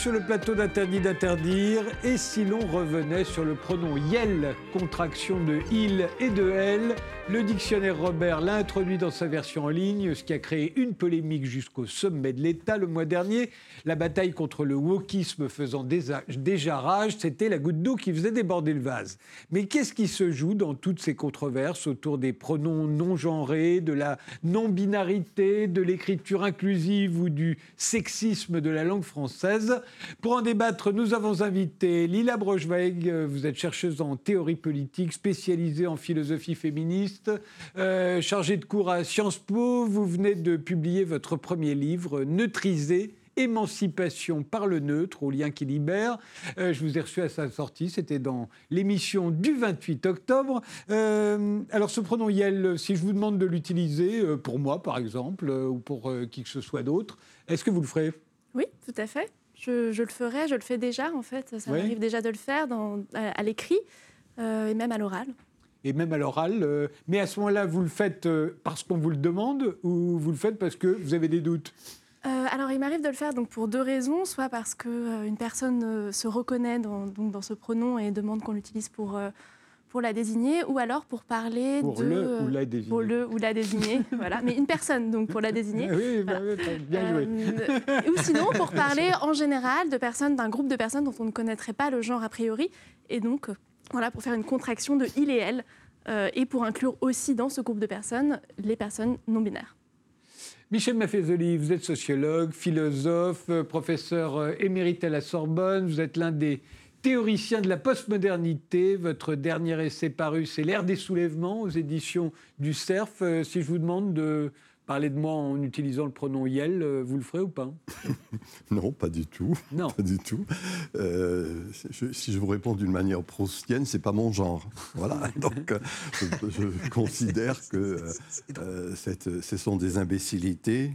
Sur le plateau d'Interdit d'interdire. Et si l'on revenait sur le pronom Yel, contraction de il et de elle, le dictionnaire Robert l'a introduit dans sa version en ligne, ce qui a créé une polémique jusqu'au sommet de l'État le mois dernier. La bataille contre le wokisme faisant déjà rage, c'était la goutte d'eau qui faisait déborder le vase. Mais qu'est-ce qui se joue dans toutes ces controverses autour des pronoms non genrés, de la non-binarité, de l'écriture inclusive ou du sexisme de la langue française? Pour en débattre, nous avons invité Lila Brochweig. Vous êtes chercheuse en théorie politique, spécialisée en philosophie féministe, euh, chargée de cours à Sciences Po. Vous venez de publier votre premier livre, Neutriser Émancipation par le neutre, au lien qui libère. Euh, je vous ai reçu à sa sortie, c'était dans l'émission du 28 octobre. Euh, alors ce pronom Yel, si je vous demande de l'utiliser pour moi par exemple, ou pour qui que ce soit d'autre, est-ce que vous le ferez? Oui, tout à fait. Je, le ferai, je le fais déjà en fait. Ça m'arrive déjà de le faire dans, à, l'écrit et même à l'oral et même à l'oral. mais à ce moment-là, vous le faites parce qu'on vous le demande ou vous le faites parce que vous avez des doutes? Euh, alors, il m'arrive de le faire donc, pour deux raisons. Soit parce qu'une euh, personne euh, se reconnaît dans, donc, dans ce pronom et demande qu'on l'utilise pour, pour la désigner, ou alors pour parler pour de... le ou la désigner. Pour le ou la désigner, voilà. Mais une personne, donc, pour la désigner. oui, bah bien joué. ou sinon, pour parler en général de personnes, d'un groupe de personnes dont on ne connaîtrait pas le genre a priori. Et donc, voilà, pour faire une contraction de il et elle, et pour inclure aussi dans ce groupe de personnes les personnes non binaires. Michel Maffezoli, vous êtes sociologue, philosophe, euh, professeur euh, émérite à la Sorbonne. Vous êtes l'un des théoriciens de la postmodernité. Votre dernier essai paru, c'est L'ère des soulèvements aux éditions du CERF. Euh, si je vous demande de parler de moi en utilisant le pronom Yel, euh, vous le ferez ou pas Non, pas du tout. Non. Pas du tout. Euh, si je vous réponds d'une manière proustienne, c'est pas mon genre. Voilà. Donc, je, considère que ce sont des imbécilités,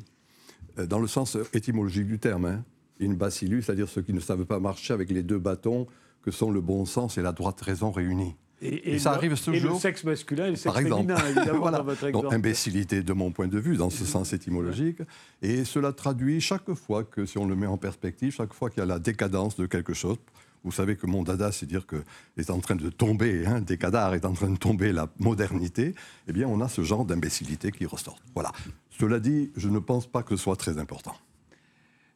dans le sens étymologique du terme. Hein. Une bacillus, c'est-à-dire ceux qui ne savent pas marcher avec les deux bâtons que sont le bon sens et la droite raison réunis. Et, ça arrive toujours. Et le sexe masculin et le sexe féminin, évidemment, dans votre exemple. Donc, imbécilité de mon point de vue, dans ce sens étymologique. Et cela traduit chaque fois que, si on le met en perspective, chaque fois qu'il y a la décadence de quelque chose, vous savez que mon dada, c'est dire que est en train de tomber, hein, Décadar est en train de tomber la modernité, eh bien, on a ce genre d'imbécilité qui ressort. Voilà. Cela dit, je ne pense pas que ce soit très important.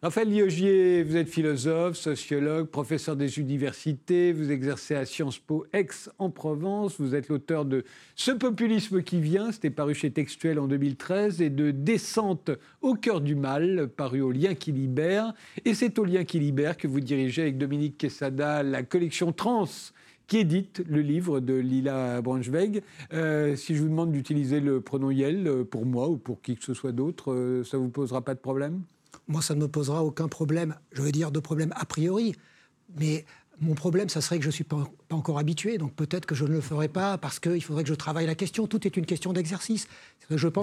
Raphaël Liogier, vous êtes philosophe, sociologue, professeur des universités, vous exercez à Sciences Po Aix-en-Provence, vous êtes l'auteur de Ce populisme qui vient, c'était paru chez Textuel en 2013, et de Descente au cœur du mal, paru au Lien qui libère. Et c'est au Lien qui libère que vous dirigez avec Dominique Quesada la collection Trans qui édite le livre de Lila Braunschweig. Euh, si je vous demande d'utiliser le pronom Yel euh, pour moi ou pour qui que ce soit d'autre, euh, ça ne vous posera pas de problème? Moi, ça ne me posera aucun problème, je veux dire de problème a priori. Mais mon problème, ça serait que je ne suis pas, encore habitué, donc peut-être que je ne le ferai pas parce qu'il faudrait que je travaille la question. Tout est une question d'exercice.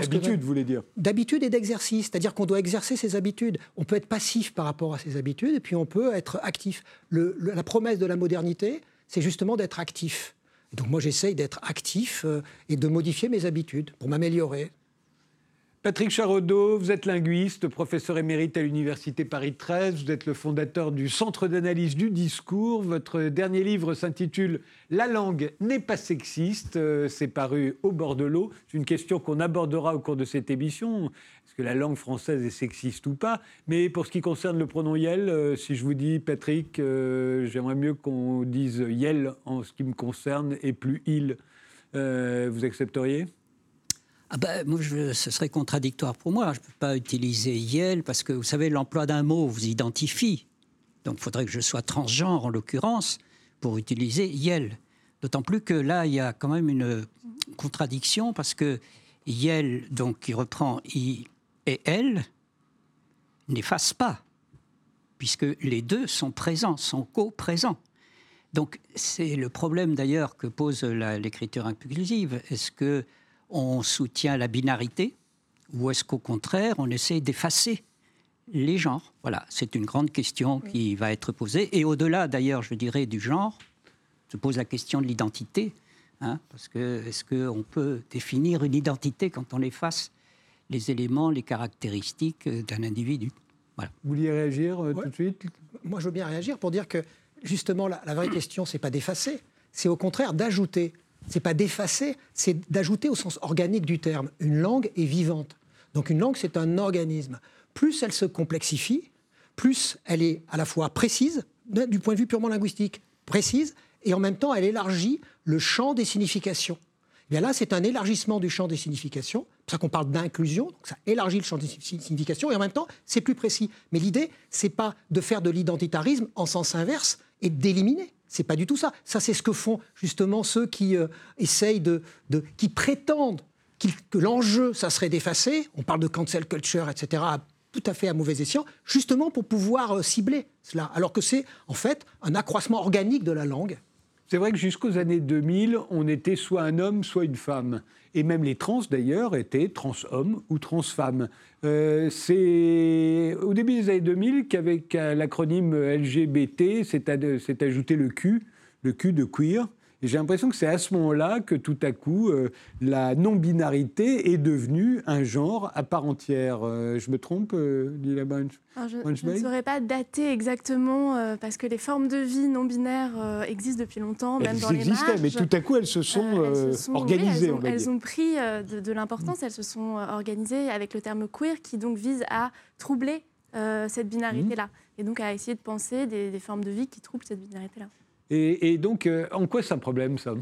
D'habitude, vous voulez dire D'habitude et d'exercice, c'est-à-dire qu'on doit exercer ses habitudes. On peut être passif par rapport à ses habitudes, et puis on peut être actif. la promesse de la modernité, c'est justement d'être actif. Donc moi, j'essaye d'être actif euh, et de modifier mes habitudes pour m'améliorer. Patrick Charodeau, vous êtes linguiste, professeur émérite à l'Université Paris 13. Vous êtes le fondateur du Centre d'analyse du discours. Votre dernier livre s'intitule La langue n'est pas sexiste. Euh, c'est paru au bord de l'eau. C'est une question qu'on abordera au cours de cette émission. Est-ce que la langue française est sexiste ou pas? Mais pour ce qui concerne le pronom Yel, euh, si je vous dis Patrick, euh, j'aimerais mieux qu'on dise Yel en ce qui me concerne et plus il. vous accepteriez? Ah ben, moi, ce serait contradictoire pour moi. Je ne peux pas utiliser Yel parce que, vous savez, l'emploi d'un mot vous identifie. Donc, il faudrait que je sois transgenre, en l'occurrence, pour utiliser Yel. D'autant plus que là, il y a quand même une contradiction parce que Yel, donc, qui reprend I et elle, n'efface pas, puisque les deux sont présents, sont co-présents. Donc, c'est le problème d'ailleurs que pose l'écriture inclusive. Est-ce que on soutient la binarité ou est-ce qu'au contraire, on essaie d'effacer les genres? Voilà, c'est une grande question qui va être posée. Et au-delà, d'ailleurs, je dirais, du genre, se pose la question de l'identité. Hein, parce que est-ce qu'on peut définir une identité quand on efface les éléments, les caractéristiques d'un individu? Voilà. Vous vouliez réagir euh, tout de suite? Moi, je veux bien réagir pour dire que justement, la, la vraie question, c'est pas d'effacer, c'est au contraire d'ajouter. C'est pas d'effacer, c'est d'ajouter au sens organique du terme. Une langue est vivante. Donc une langue, c'est un organisme. Plus elle se complexifie, plus elle est à la fois précise, du point de vue purement linguistique, précise, et en même temps, elle élargit le champ des significations. Et bien là, c'est un élargissement du champ des significations. C'est pour ça qu'on parle d'inclusion. Donc ça élargit le champ des significations et en même temps, c'est plus précis. Mais l'idée, c'est pas de faire de l'identitarisme en sens inverse et d'éliminer. C'est pas du tout ça. Ça, c'est ce que font justement ceux qui euh, essayent de, de, qui prétendent que l'enjeu, ça serait d'effacer. On parle de cancel culture, etc. Tout à fait à mauvais escient, justement pour pouvoir euh, cibler cela. Alors que c'est en fait un accroissement organique de la langue c'est vrai que jusqu'aux années 2000, on était soit un homme, soit une femme. Et même les trans, d'ailleurs, étaient trans-hommes ou trans-femmes. Euh, c'est au début des années 2000 qu'avec l'acronyme LGBT, s'est ajouté le Q, le Q de queer. Et j'ai l'impression que c'est à ce moment-là que tout à coup, euh, la non-binarité est devenue un genre à part entière. Euh, je me trompe, euh, Lila Bunch je, je, ne saurais pas dater exactement, parce que les formes de vie non-binaires existent depuis longtemps, même dans les marges. mais tout à coup, elles se sont, organisées. elles, ont, pris de, de l'importance, elles se sont organisées avec le terme queer qui donc vise à troubler cette binarité-là. Et donc à essayer de penser des, des formes de vie qui troublent cette binarité-là. Et, donc, euh, en quoi c'est un problème, ça?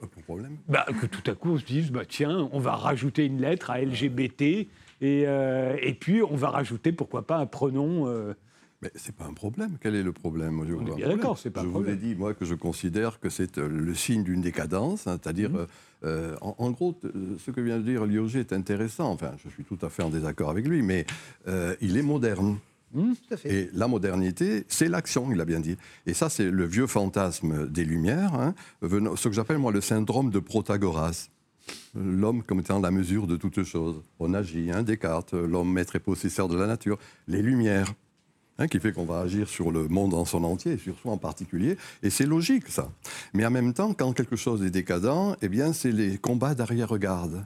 Pas problème bah, Que tout à coup, on se dise, bah, tiens, on va rajouter une lettre à LGBT, et, euh, et puis on va rajouter, pourquoi pas, un pronom. Euh. Mais c'est pas un problème. Quel est le problème? Je On est d'accord, c'est pas Je vous l'ai dit, moi, que je considère que c'est le signe d'une décadence, hein, c'est-à-dire, mhm. en, gros, ce que vient de dire Lioger est intéressant. Enfin, je suis tout à fait en désaccord avec lui, mais il est moderne. Mmh, et la modernité, c'est l'action, il a bien dit. Et ça, c'est le vieux fantasme des Lumières, hein, ce que j'appelle moi le syndrome de Protagoras. L'homme comme étant la mesure de toutes choses. On agit, hein, Descartes, l'homme maître et possesseur de la nature. Les Lumières, hein, qui fait qu'on va agir sur le monde en son entier, et sur soi en particulier. Et c'est logique, ça. Mais en même temps, quand quelque chose est décadent, eh bien, c'est les combats d'arrière-garde.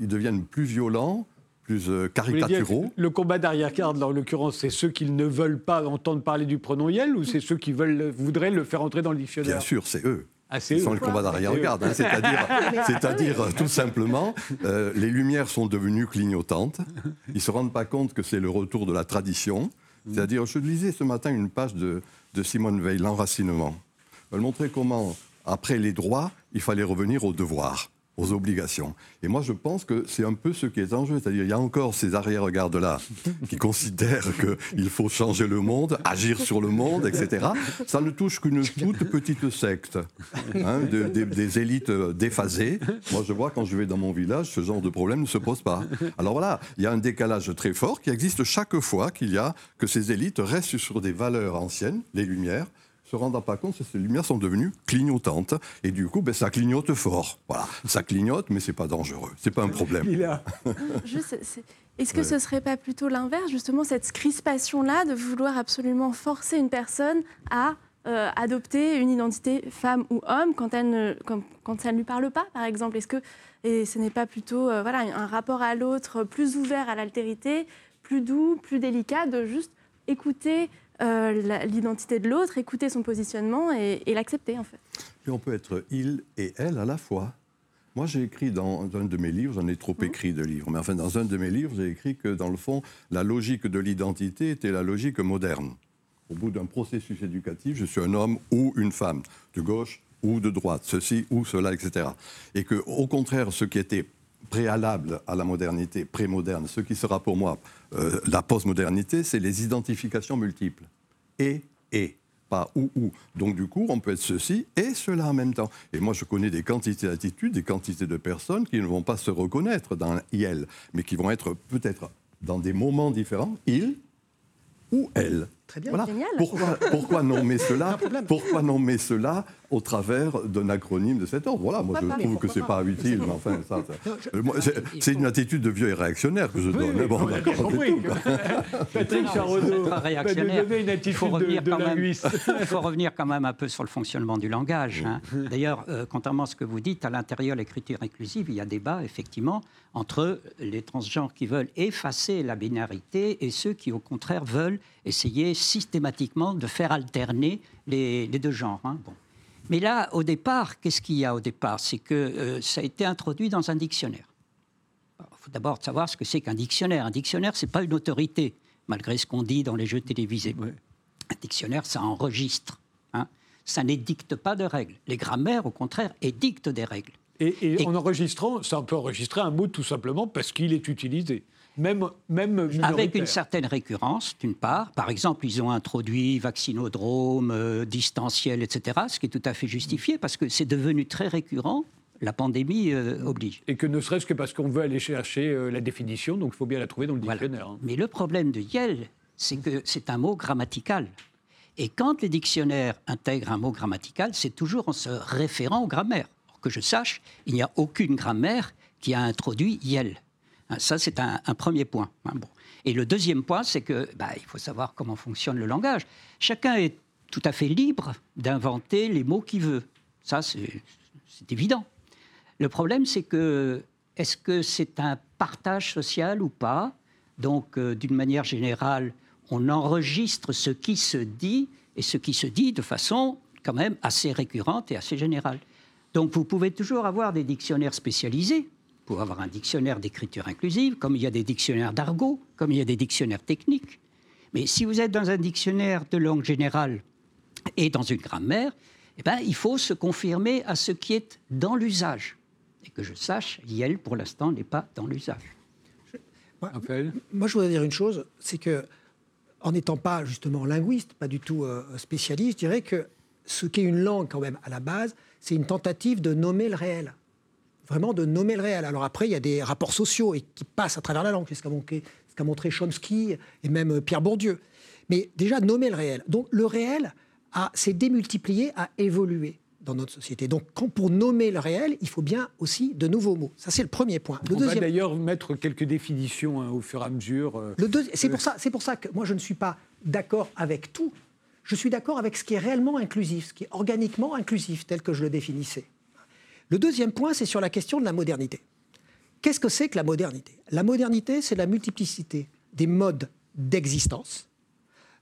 Ils deviennent plus violents, plus euh, caricaturaux. Le combat d'arrière-garde, en l'occurrence, c'est ceux qui ne veulent pas entendre parler du pronom Yel ou c'est ceux qui veulent, voudraient le faire entrer dans le dictionnaire? Bien sûr, c'est eux. Ah, c'est le combat d'arrière-garde, hein, c'est-à-dire, tout simplement, euh, les lumières sont devenues clignotantes. Ils se rendent pas compte que c'est le retour de la tradition. C'est-à-dire, je lisais ce matin une page de, de Simone Veil, l'enracinement. Elle montrait comment, après les droits, il fallait revenir aux devoirs aux obligations. Et moi, je pense que c'est un peu ce qui est en jeu. C'est-à-dire, il y a encore ces arrière-gardes-là qui considèrent qu'il faut changer le monde, agir sur le monde, etc. Ça ne touche qu'une toute petite secte hein, des élites déphasées. Moi, je vois quand je vais dans mon village, ce genre de problème ne se pose pas. Alors voilà, il y a un décalage très fort qui existe chaque fois qu'il y a que ces élites restent sur des valeurs anciennes, les Lumières, se rendant pas compte que ces lumières sont devenues clignotantes. Et du coup, ben, ça clignote fort. Voilà, ça clignote, mais c'est pas dangereux. C'est pas un problème. Est-ce que ce serait pas plutôt l'inverse, justement, cette crispation-là de vouloir absolument forcer une personne à euh, adopter une identité femme ou homme quand, elle ne, quand, ça ne lui parle pas, par exemple? Est-ce que et ce n'est pas plutôt euh, voilà, un rapport à l'autre plus ouvert à l'altérité, plus doux, plus délicat, de juste écouter euh, l'identité de l'autre, écouter son positionnement et, l'accepter en fait. Et on peut être il et elle à la fois. Moi, j'ai écrit dans un de mes livres, j'en ai trop mmh. écrit de livres, mais enfin, dans un de mes livres, j'ai écrit que, dans le fond, la logique de l'identité était la logique moderne. Au bout d'un processus éducatif, je suis un homme ou une femme, de gauche ou de droite, ceci ou cela, etc. Et que, au contraire, ce qui était préalable à la modernité, prémoderne, ce qui sera pour moi euh, la postmodernité, c'est les identifications multiples. Et, et, pas ou, ou. Donc du coup, on peut être ceci et cela en même temps. Et moi, je connais des quantités d'attitudes, des quantités de personnes qui ne vont pas se reconnaître dans IL, mais qui vont être peut-être dans des moments différents, il ou elle. Très bien. Voilà. Pourquoi, pourquoi, nommer cela Pourquoi nommer cela au travers d'un acronyme de cet ordre? Voilà, moi je trouve que c'est pas utile, mais enfin, ça, c'est une attitude de vieux et réactionnaire que je donne. mais bon, Patrick Charonneau, réactionnaire. Il faut, revenir quand même, il faut revenir quand même un peu sur le fonctionnement du langage. Hein. D'ailleurs, euh, contrairement à ce que vous dites, à l'intérieur de l'écriture inclusive, il y a débat, effectivement, entre les transgenres qui veulent effacer la binarité et ceux qui, au contraire, veulent essayer systématiquement de faire alterner les, deux genres. Hein. Bon. Mais là, au départ, qu'est-ce qu'il y a au départ? C'est que euh, ça a été introduit dans un dictionnaire. Il faut d'abord savoir ce que c'est qu'un dictionnaire. Un dictionnaire, ce n'est pas une autorité, malgré ce qu'on dit dans les jeux télévisés. Un dictionnaire, ça enregistre. Hein. Ça n'édicte pas de règles. Les grammaires, au contraire, édictent des règles. Et, en enregistrant, ça peut enregistrer un mot tout simplement parce qu'il est utilisé. Même, même Avec une certaine récurrence, d'une part. Par exemple, ils ont introduit vaccinodrome, euh, distanciel, etc., ce qui est tout à fait justifié parce que c'est devenu très récurrent. La pandémie euh, oblige. Et que ne serait-ce que parce qu'on veut aller chercher euh, la définition, donc il faut bien la trouver dans le dictionnaire. Hein. Mais le problème de Yale, c'est que c'est un mot grammatical. Et quand les dictionnaires intègrent un mot grammatical, c'est toujours en se référant aux grammaires que je sache, il n'y a aucune grammaire qui a introduit Yel. Hein, ça, c'est un, premier point. Hein, bon. Et le deuxième point, c'est que bah, il faut savoir comment fonctionne le langage. Chacun est tout à fait libre d'inventer les mots qu'il veut. Ça, c'est évident. Le problème, c'est que est-ce que c'est un partage social ou pas? Donc, euh, d'une manière générale, on enregistre ce qui se dit et ce qui se dit de façon quand même assez récurrente et assez générale. Donc vous pouvez toujours avoir des dictionnaires spécialisés pour avoir un dictionnaire d'écriture inclusive, comme il y a des dictionnaires d'argot, comme il y a des dictionnaires techniques. Mais si vous êtes dans un dictionnaire de langue générale et dans une grammaire, eh ben, il faut se confirmer à ce qui est dans l'usage. Et que je sache, Yel, pour l'instant, n'est pas dans l'usage. Moi, moi, je voudrais dire une chose, c'est que, en n'étant pas justement linguiste, pas du tout euh, spécialiste, je dirais que ce qu'est une langue quand même à la base, c'est une tentative de nommer le réel. Vraiment de nommer le réel. Alors après, il y a des rapports sociaux et qui passent à travers la langue, c'est ce qu'a montré, montré, Chomsky et même euh, Pierre Bourdieu. Mais déjà, nommer le réel. Donc le réel s'est démultiplié, a évolué dans notre société. Donc, quand pour nommer le réel, il faut bien aussi de nouveaux mots. Ça, c'est le premier point. Le On va d'ailleurs mettre quelques définitions hein, au fur et à mesure. Euh, c'est pour ça, c'est pour ça que moi, je ne suis pas d'accord avec tout je suis d'accord avec ce qui est réellement inclusif, ce qui est organiquement inclusif, tel que je le définissais. Le deuxième point, c'est sur la question de la modernité. Qu'est-ce que c'est que la modernité? La modernité, c'est la multiplicité des modes d'existence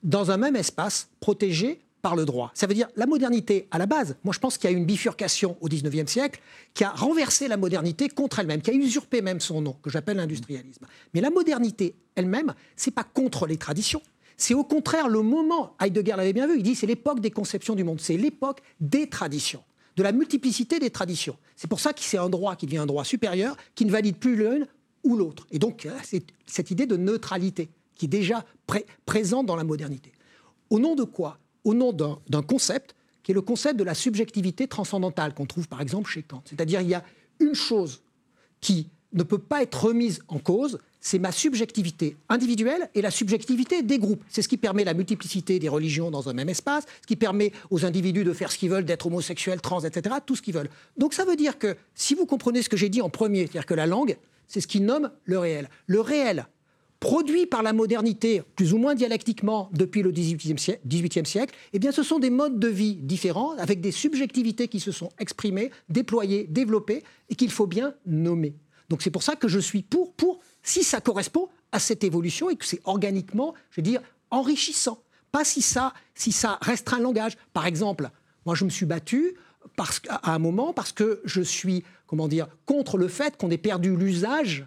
dans un même espace protégé par le droit. Ça veut dire la modernité, à la base, moi je pense qu'il y a eu une bifurcation au XIXe siècle qui a renversé la modernité contre elle-même, qui a usurpé même son nom, que j'appelle l'industrialisme. Mais la modernité elle-même, c'est pas contre les traditions, c'est au contraire le moment, Heidegger l'avait bien vu, il dit c'est l'époque des conceptions du monde, c'est l'époque des traditions, de la multiplicité des traditions. C'est pour ça que c'est un droit qui devient un droit supérieur, qui ne valide plus l'une ou l'autre. Et donc, c'est cette idée de neutralité qui est déjà présente dans la modernité. Au nom de quoi? Au nom d'un concept qui est le concept de la subjectivité transcendantale qu'on trouve par exemple chez Kant. C'est-à-dire il y a une chose qui ne peut pas être remise en cause, c'est ma subjectivité individuelle et la subjectivité des groupes. C'est ce qui permet la multiplicité des religions dans un même espace, ce qui permet aux individus de faire ce qu'ils veulent, d'être homosexuels, trans, etc., tout ce qu'ils veulent. Donc ça veut dire que si vous comprenez ce que j'ai dit en premier, c'est-à-dire que la langue, c'est ce qui nomme le réel. Le réel, produit par la modernité, plus ou moins dialectiquement, depuis le XVIIIe siècle, eh bien, ce sont des modes de vie différents, avec des subjectivités qui se sont exprimées, déployées, développées, et qu'il faut bien nommer. Donc c'est pour ça que je suis pour, pour si ça correspond à cette évolution et que c'est organiquement, je veux dire, enrichissant. Pas si ça, si restreint le langage. Par exemple, moi, je me suis battu à un moment parce que je suis, comment dire, contre le fait qu'on ait perdu l'usage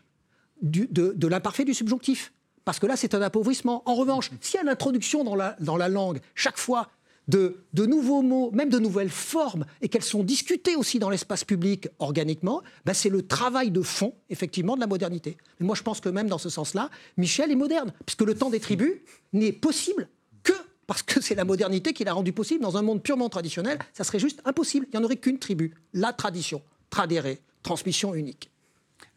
de, l'imparfait du subjonctif. Parce que là, c'est un appauvrissement. En revanche, y a l'introduction dans la, dans la langue, chaque fois, de, nouveaux mots, même de nouvelles formes, et qu'elles sont discutées aussi dans l'espace public organiquement, ben c'est le travail de fond, effectivement, de la modernité. Mais moi, je pense que même dans ce sens-là, Michel est moderne, puisque le temps des tribus n'est possible que parce que c'est la modernité qui l'a rendu possible. Dans un monde purement traditionnel, ça serait juste impossible. Il n'y en aurait qu'une tribu, la tradition, tradéré, transmission unique.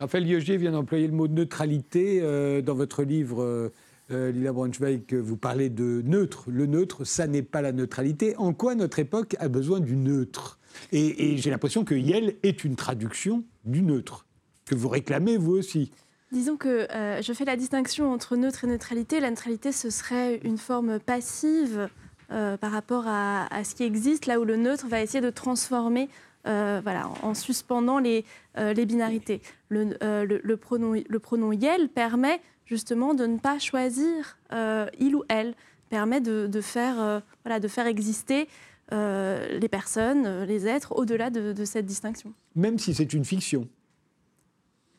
Raphaël Liogier vient d'employer le mot neutralité euh, dans votre livre. Euh, euh, Lila Braunschweig, vous parlez de neutre. Le neutre, ça n'est pas la neutralité. En quoi notre époque a besoin du neutre? Et, j'ai l'impression que Yel est une traduction du neutre, que vous réclamez vous aussi. Disons que euh, je fais la distinction entre neutre et neutralité. La neutralité, ce serait une forme passive euh, par rapport à, ce qui existe, là où le neutre va essayer de transformer, voilà, en, suspendant les, binarités. Le, pronom, le pronom Yel permet justement de ne pas choisir euh, il ou elle, permet de, faire, voilà, de faire exister les personnes, les êtres, au-delà de, cette distinction. Même si c'est une fiction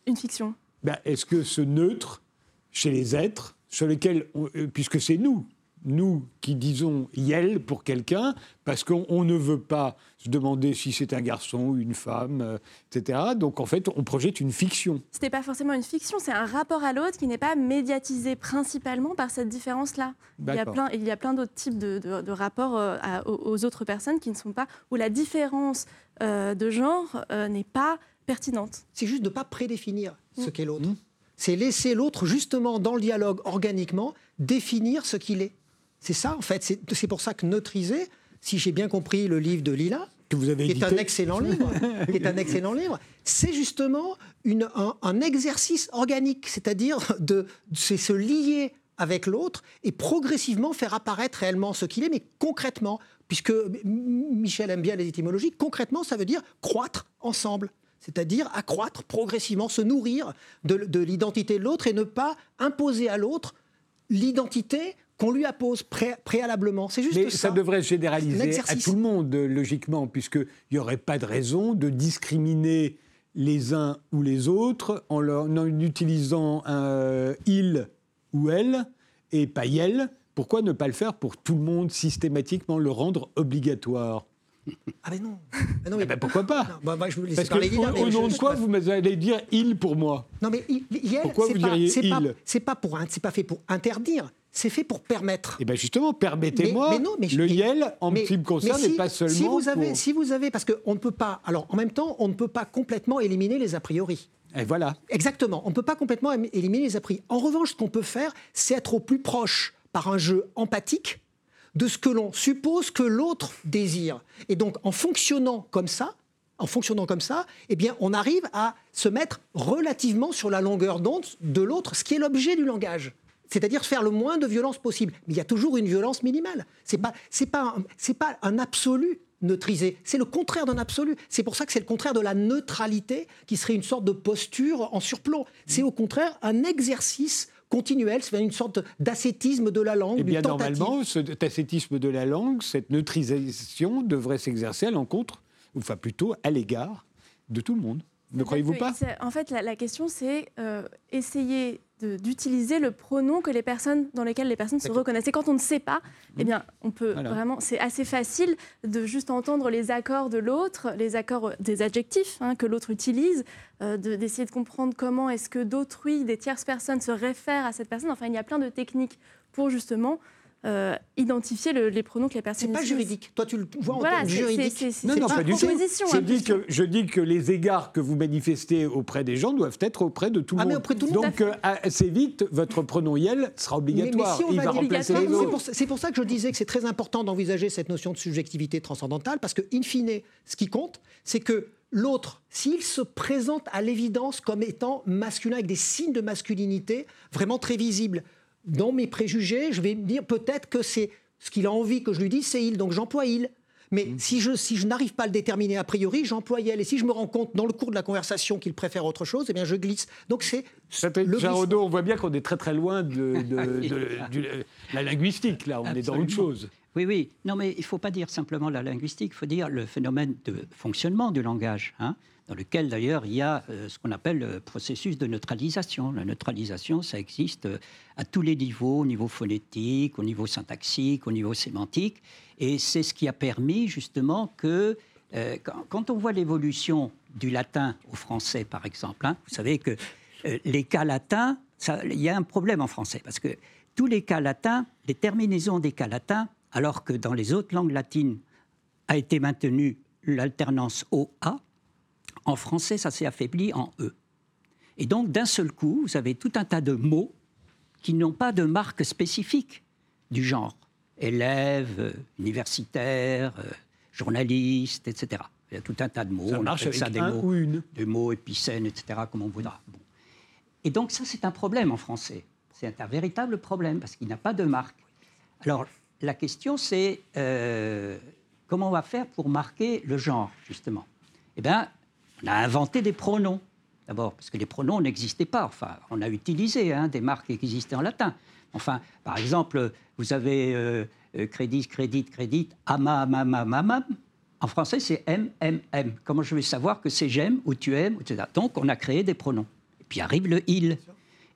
Une fiction. Ben, est-ce que ce neutre, chez les êtres, sur lesquels, puisque c'est nous, nous qui disons Yel pour quelqu'un, parce qu'on ne veut pas se demander si c'est un garçon ou une femme, euh, etc. Donc en fait, on projette une fiction. Ce n'est pas forcément une fiction, c'est un rapport à l'autre qui n'est pas médiatisé principalement par cette différence-là. Il y a plein, il y a plein d'autres types de, rapports euh, aux, autres personnes qui ne sont pas, où la différence euh, de genre n'est pas pertinente. C'est juste de ne pas prédéfinir ce mm. qu'est l'autre. Mm. C'est laisser l'autre, justement, dans le dialogue, organiquement, définir ce qu'il est. C'est ça, en fait. C'est pour ça que Neutriser, si j'ai bien compris le livre de Lila, que vous avez qui est un excellent livre, qui est un excellent livre, c'est justement une, un, exercice organique, c'est-à-dire de, c'est se lier avec l'autre et progressivement faire apparaître réellement ce qu'il est, mais concrètement, puisque Michel aime bien les étymologies, concrètement, ça veut dire croître ensemble c'est-à-dire accroître progressivement, se nourrir de, de l'identité de l'autre et ne pas imposer à l'autre l'identité qu'on lui appose préalablement. C'est juste Mais ça. ça devrait généraliser à tout le monde, logiquement, puisqu'il n'y aurait pas de raison de discriminer les uns ou les autres en, en utilisant un il ou elle et pas elle. Pourquoi ne pas le faire pour tout le monde systématiquement, le rendre obligatoire? Ah ben non. Ah non mais... Eh ben pourquoi pas? Bah, bah, je Parce que au, au nom de quoi vous allez dire il pour moi? Non mais il, pourquoi vous diriez il? C'est pas pour c'est pas fait pour interdire c'est fait pour permettre. Et eh bien justement, permettez-moi, le YEL, en ce qui me concerne, n'est pas seulement si vous avez, Si vous avez, parce qu'on ne peut pas, alors en même temps, on ne peut pas complètement éliminer les a priori. Et voilà. Exactement, on ne peut pas complètement éliminer les a priori. En revanche, ce qu'on peut faire, c'est être au plus proche, par un jeu empathique, de ce que l'on suppose que l'autre désire. Et donc, en fonctionnant comme ça, en fonctionnant comme ça, eh bien, on arrive à se mettre relativement sur la longueur d'onde de l'autre, ce qui est l'objet du langage c'est-à-dire faire le moins de violence possible. Mais il y a toujours une violence minimale. Ce n'est pas, pas, un, pas un absolu neutriser. C'est le contraire d'un absolu. C'est pour ça que c'est le contraire de la neutralité, qui serait une sorte de posture en surplomb. C'est au contraire un exercice continuel, c'est une sorte d'ascétisme de la langue. Eh bien, normalement, cet ascétisme de la langue, cette neutralisation devrait s'exercer à l'encontre, ou enfin plutôt à l'égard de tout le monde. Ne croyez-vous pas? En fait, la, question, c'est euh, essayer d'utiliser le pronom que les personnes, dans lesquelles les personnes se reconnaissent. Et quand on ne sait pas, eh bien, on peut vraiment, c'est assez facile de juste entendre les accords de l'autre, les accords des adjectifs hein, que l'autre utilise, euh, d'essayer de, comprendre comment est-ce que d'autrui, des tierces personnes se réfèrent à cette personne. Enfin, il y a plein de techniques pour justement euh, identifier les pronoms que les personnes C'est pas juridique. Toi, tu le vois en voilà, juridique. non, non, pas, du tout. Je, dis que, je dis que les égards que vous manifestez auprès des gens doivent être auprès de tout le ah, monde. Mais auprès de tout le monde. Donc, euh, assez vite, votre pronom Yel sera obligatoire. Mais, si Il va remplacer les autres. C'est pour, ça que je disais que c'est très important d'envisager cette notion de subjectivité transcendantale, parce que, in fine, ce qui compte, c'est que l'autre, s'il se présente à l'évidence comme étant masculin, avec des signes de masculinité vraiment très visibles, dans mes préjugés, je vais me dire peut-être que c'est ce qu'il a envie que je lui dise, c'est il, donc j'emploie il. Mais mmh. si je, si je n'arrive pas à le déterminer a priori, j'emploie elle. Et si je me rends compte dans le cours de la conversation qu'il préfère autre chose, eh bien je glisse. Donc c'est le on voit bien qu'on est très très loin de, de, la linguistique, là, on est dans autre chose. Oui, oui. Non, mais il ne faut pas dire simplement la linguistique, il faut dire le phénomène de fonctionnement du langage. Hein dans lequel d'ailleurs il y a euh, ce qu'on appelle le processus de neutralisation. La neutralisation, ça existe euh, à tous les niveaux, au niveau phonétique, au niveau syntaxique, au niveau sémantique, et c'est ce qui a permis justement que euh, quand, on voit l'évolution du latin au français, par exemple, hein, vous savez que les cas latins, il y a un problème en français, parce que tous les cas latins, les terminaisons des cas latins, alors que dans les autres langues latines a été maintenue l'alternance O-A, en français, ça s'est affaibli en E. Et donc, d'un seul coup, vous avez tout un tas de mots qui n'ont pas de marque spécifique du genre. Élève, euh, universitaire, euh, journaliste, etc. Il y a tout un tas de mots. Ça marche avec ça des mots, ou une. Des mots épicènes, etc., comme on voudra. Et donc, ça, c'est un problème en français. C'est un véritable problème parce qu'il n'a pas de marque. Alors, la question, c'est euh, comment on va faire pour marquer le genre, justement? Eh bien, on a inventé des pronoms. D'abord, parce que les pronoms n'existaient pas. Enfin, on a utilisé hein, des marques qui existaient en latin. Enfin, par exemple, vous avez euh, euh, crédit, crédit, crédit, ama, ama, ama, ama. En français, c'est M, M, M. Comment je vais savoir que c'est j'aime ou tu aimes, etc. Donc, on a créé des pronoms. Et puis arrive le il.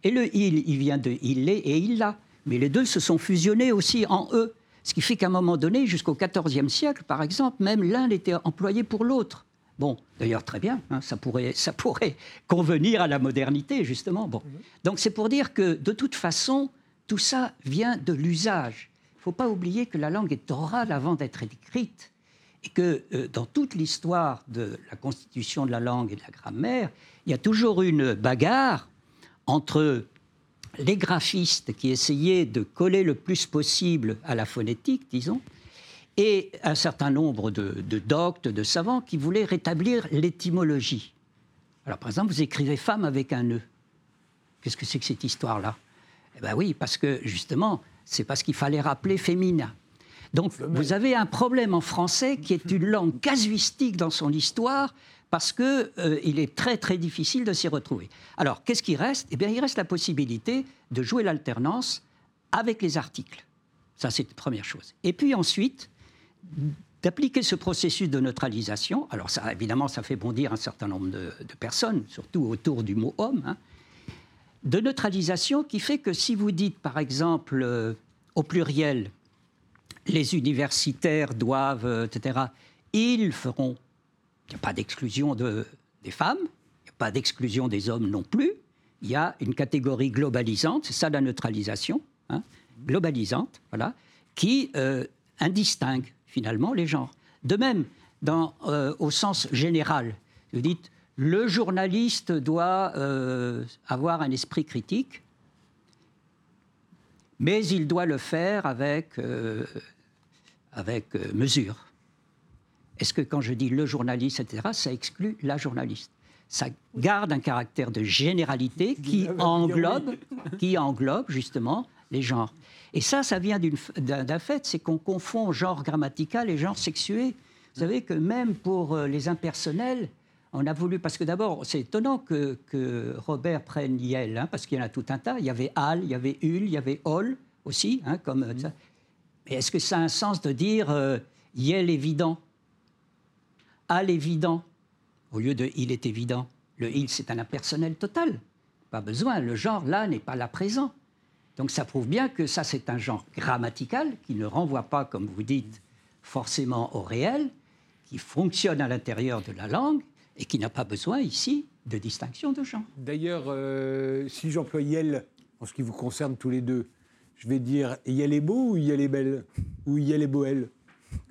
Et le il, il vient de il est et il l'a. Mais les deux se sont fusionnés aussi en eux. Ce qui fait qu'à un moment donné, jusqu'au XIVe siècle, par exemple, même l'un était employé pour l'autre. Bon, d'ailleurs, très bien, hein, ça, pourrait, ça pourrait convenir à la modernité, justement. Bon. Donc c'est pour dire que, de toute façon, tout ça vient de l'usage. Il ne faut pas oublier que la langue est orale avant d'être écrite et que euh, dans toute l'histoire de la constitution de la langue et de la grammaire, il y a toujours une bagarre entre les graphistes qui essayaient de coller le plus possible à la phonétique, disons, et un certain nombre de, doctes, de savants qui voulaient rétablir l'étymologie. Alors, par exemple, vous écrivez femme avec un nœud. Qu'est-ce que c'est que cette histoire-là? Eh bien oui, parce que justement, c'est parce qu'il fallait rappeler féminin. Donc, vous avez un problème en français qui est une langue casuistique dans son histoire, parce qu'il euh, est très très difficile de s'y retrouver. Alors, qu'est-ce qui reste? Eh bien, il reste la possibilité de jouer l'alternance avec les articles. Ça, c'est la première chose. Et puis ensuite, d'appliquer ce processus de neutralisation. Alors, ça, évidemment, ça fait bondir un certain nombre de, personnes, surtout autour du mot homme. Hein. de neutralisation qui fait que si vous dites, par exemple, euh, au pluriel, les universitaires doivent, euh, etc., ils feront il n'y a pas d'exclusion de, des femmes, il n'y a pas d'exclusion des hommes non plus. Il y a une catégorie globalisante, c'est ça la neutralisation, hein, globalisante, voilà, qui euh, indistingue finalement les genres. De même, dans, euh, au sens général, vous dites le journaliste doit euh, avoir un esprit critique, mais il doit le faire avec, avec mesure. Est-ce que quand je dis le journaliste, etc., ça exclut la journaliste? Ça garde un caractère de généralité qui englobe, qui englobe justement les genres. Et ça, ça vient d'un fait, c'est qu'on confond genre grammatical et genre sexué. Vous savez que même pour euh, les impersonnels, on a voulu, parce que d'abord, c'est étonnant que, Robert prenne Yel, hein, parce qu'il y en a tout un tas. Il y avait Al, il y avait Ul, il y avait Ol aussi, hein, comme ça. Mais est-ce que ça a un sens de dire euh, Yel évident? À l'évident, au lieu de il est évident. Le il, c'est un impersonnel total. Pas besoin. Le genre, là, n'est pas là présent. Donc ça prouve bien que ça, c'est un genre grammatical qui ne renvoie pas, comme vous dites, forcément au réel, qui fonctionne à l'intérieur de la langue et qui n'a pas besoin ici de distinction de genre. D'ailleurs, euh, si j'emploie Yel, en ce qui vous concerne tous les deux, je vais dire Yel est beau ou Yel est belle Ou Yel est boelle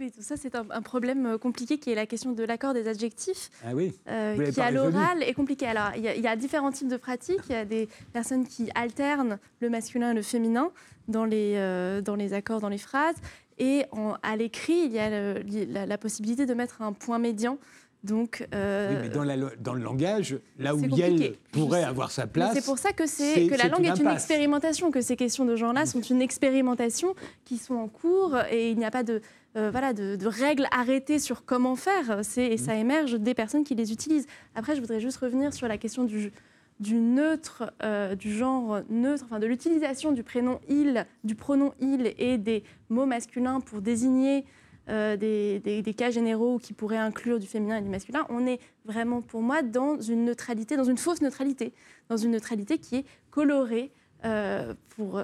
oui, tout ça, c'est un, problème euh, compliqué qui est la question de l'accord des adjectifs, ah oui. Euh, qui à l'oral est compliqué. Alors, il y, a différents types de pratiques. Il y a des personnes qui alternent le masculin et le féminin dans les, euh, dans les accords, dans les phrases. Et à l'écrit, il y a la, possibilité de mettre un point médian. Donc, oui, mais dans, dans, le langage, là où Yel pourrait avoir sa place. C'est pour ça que, c'est, que la langue est une expérimentation, que ces questions de genre-là sont une expérimentation qui sont en cours et il n'y a pas de, euh, voilà, de, règles arrêtées sur comment faire. Et ça émerge des personnes qui les utilisent. Après, je voudrais juste revenir sur la question du, du neutre, euh, du genre neutre, enfin de l'utilisation du prénom il, du pronom il et des mots masculins pour désigner euh, des, des, cas généraux qui pourraient inclure du féminin et du masculin. On est vraiment, pour moi, dans une neutralité, dans une fausse neutralité, dans une neutralité qui est colorée euh, pour,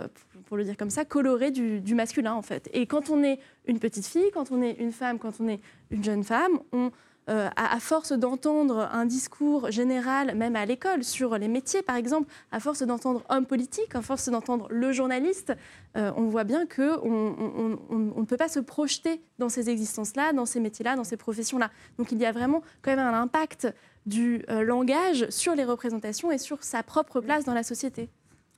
pour, le dire comme ça, coloré du, masculin en fait. Et quand on est une petite fille, quand on est une femme, quand on est une jeune femme, on, euh, à, force d'entendre un discours général, même à l'école, sur les métiers par exemple, à force d'entendre homme politique, à force d'entendre le journaliste, euh, on voit bien qu'on on, on, ne peut pas se projeter dans ces existences-là, dans ces métiers-là, dans ces professions-là. Donc il y a vraiment quand même un impact du langage sur les représentations et sur sa propre place dans la société.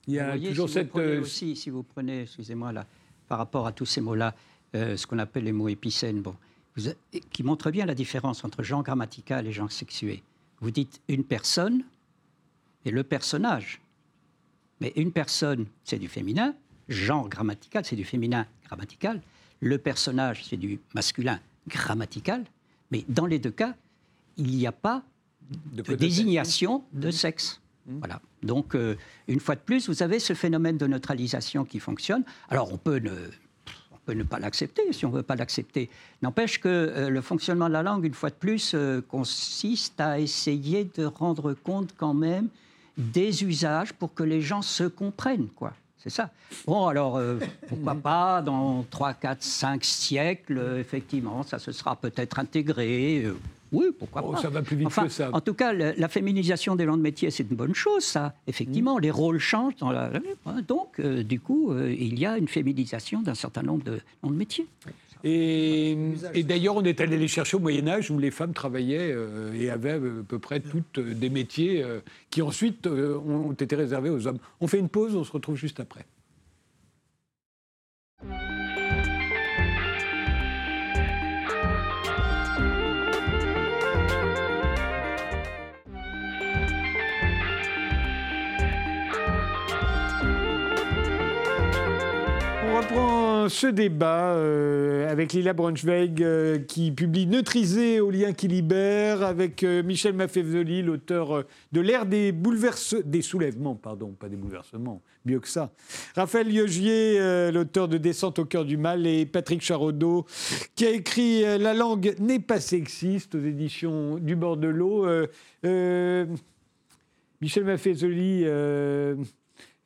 Il y a toujours si cette. Vous euh, aussi, si vous prenez, excusez-moi, là, par rapport à tous ces mots-là, euh, ce qu'on appelle les mots épicènes, bon, qui montrent bien la différence entre genre grammatical et genre sexué. Vous dites une personne et le personnage. Mais une personne, c'est du féminin. Genre grammatical, c'est du féminin grammatical. Le personnage, c'est du masculin grammatical. Mais dans les deux cas, il n'y a pas de, désignation de sexe. Mmh. Voilà. Donc, euh, une fois de plus, vous avez ce phénomène de neutralisation qui fonctionne. Alors, on peut ne, on peut ne pas l'accepter si on ne veut pas l'accepter. N'empêche que euh, le fonctionnement de la langue, une fois de plus, euh, consiste à essayer de rendre compte quand même des usages pour que les gens se comprennent, quoi. C'est ça. Bon, alors, pourquoi pas, dans 3, 4, 5 siècles, effectivement, ça se sera peut-être intégré. Oui, pourquoi oh, pas. Ça va plus vite que ça. En tout cas, la, féminisation des langues de métier, c'est une bonne chose, ça. Effectivement, mm. les rôles changent. Dans la... Donc, euh, du coup, euh, il y a une féminisation d'un certain nombre de noms de métiers. Et, d'ailleurs, on est allé les chercher au Moyen Âge où les femmes travaillaient euh, et avaient à peu près toutes des métiers qui ensuite ont été réservés aux hommes. On fait une pause, on se retrouve juste après. Ce débat euh, avec Lila Braunschweig euh, qui publie Neutriser au lien qui libère, avec euh, Michel Maffezoli, l'auteur de l'ère des bouleversements, des soulèvements, pardon, pas des bouleversements, mieux que ça. Raphaël Yogier, l'auteur de Descente au cœur du mal, et Patrick Charodot, qui a écrit La langue n'est pas sexiste aux éditions du bord de l'eau. Michel Maffezoli,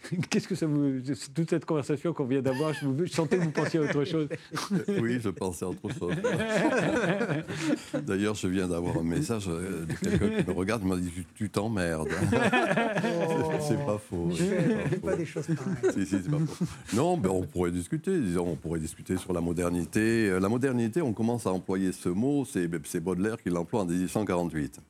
Qu'est-ce que ça vous. Toute cette conversation qu'on vient d'avoir, je, sentais que vous pensiez à autre chose. Oui, je pensais à autre chose. D'ailleurs, je viens d'avoir un message euh, de quelqu'un qui me regarde et m'a dit Tu t'emmerdes. c'est pas faux. C'est pas, pas, des choses pareilles. Si, pas faux. Non, mais on pourrait discuter. Disons, on pourrait discuter sur la modernité. Euh, la modernité, on commence à employer ce mot, c'est Baudelaire qui l'emploie en 1848.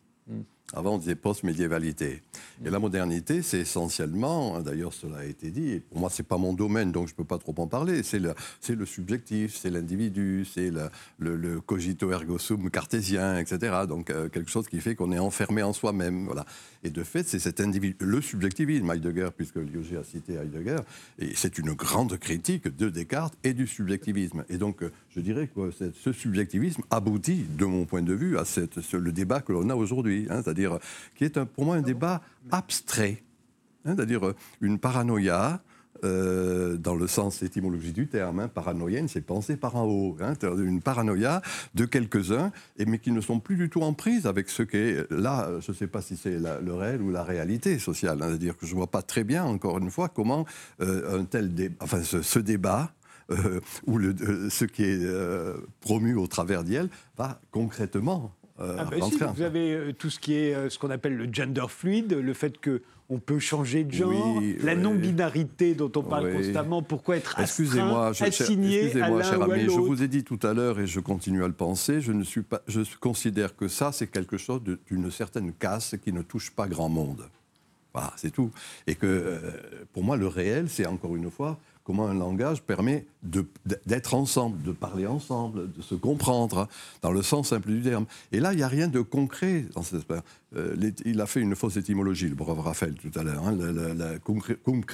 Avant, on disait post-médiévalité. Et la modernité, c'est essentiellement, hein, d'ailleurs cela a été dit, pour moi, ce n'est pas mon domaine, donc je ne peux pas trop en parler, c'est le, le, subjectif, c'est l'individu, c'est le, cogito ergo sum cartésien, etc. Donc euh, quelque chose qui fait qu'on est enfermé en soi-même. Voilà. Et de fait, c'est cet le subjectivisme, Heidegger, puisque Liogé a cité Heidegger, et c'est une grande critique de Descartes et du subjectivisme. Et donc, euh, je dirais que ce subjectivisme aboutit, de mon point de vue, à cette, le débat que l'on a aujourd'hui, hein, c'est-à-dire qui est pour moi un débat abstrait, hein, c'est-à-dire euh, une paranoïa. Euh, dans le sens étymologique du terme, hein, paranoïenne, c'est penser par en haut, hein, une paranoïa de quelques-uns, mais qui ne sont plus du tout en prise avec ce qu'est là. Je ne sais pas si c'est le réel ou la réalité sociale, c'est-à-dire que je ne vois pas très bien, encore une fois, comment euh, un tel enfin, ce, débat ou ce qui est promu au travers d'elle va concrètement euh, ah bah vous avez euh, tout ce qui est euh, ce qu'on appelle le gender fluide, le fait que on peut changer de genre, la non-binarité dont on parle constamment. Pourquoi être excusez-moi, assigné excusez-moi, cher ami, je vous ai dit tout à l'heure et je continue à le penser. Je ne suis pas, je considère que ça c'est quelque chose d'une certaine casse qui ne touche pas grand monde. Voilà, c'est tout. Et que pour moi, le réel, c'est encore une fois comment un langage permet d'être ensemble, de parler ensemble, de se comprendre, hein, dans le sens simple du terme. Et là, il n'y a rien de concret dans cette euh, il a fait une fausse étymologie, le brave Raphaël, tout à l'heure. Hein, cum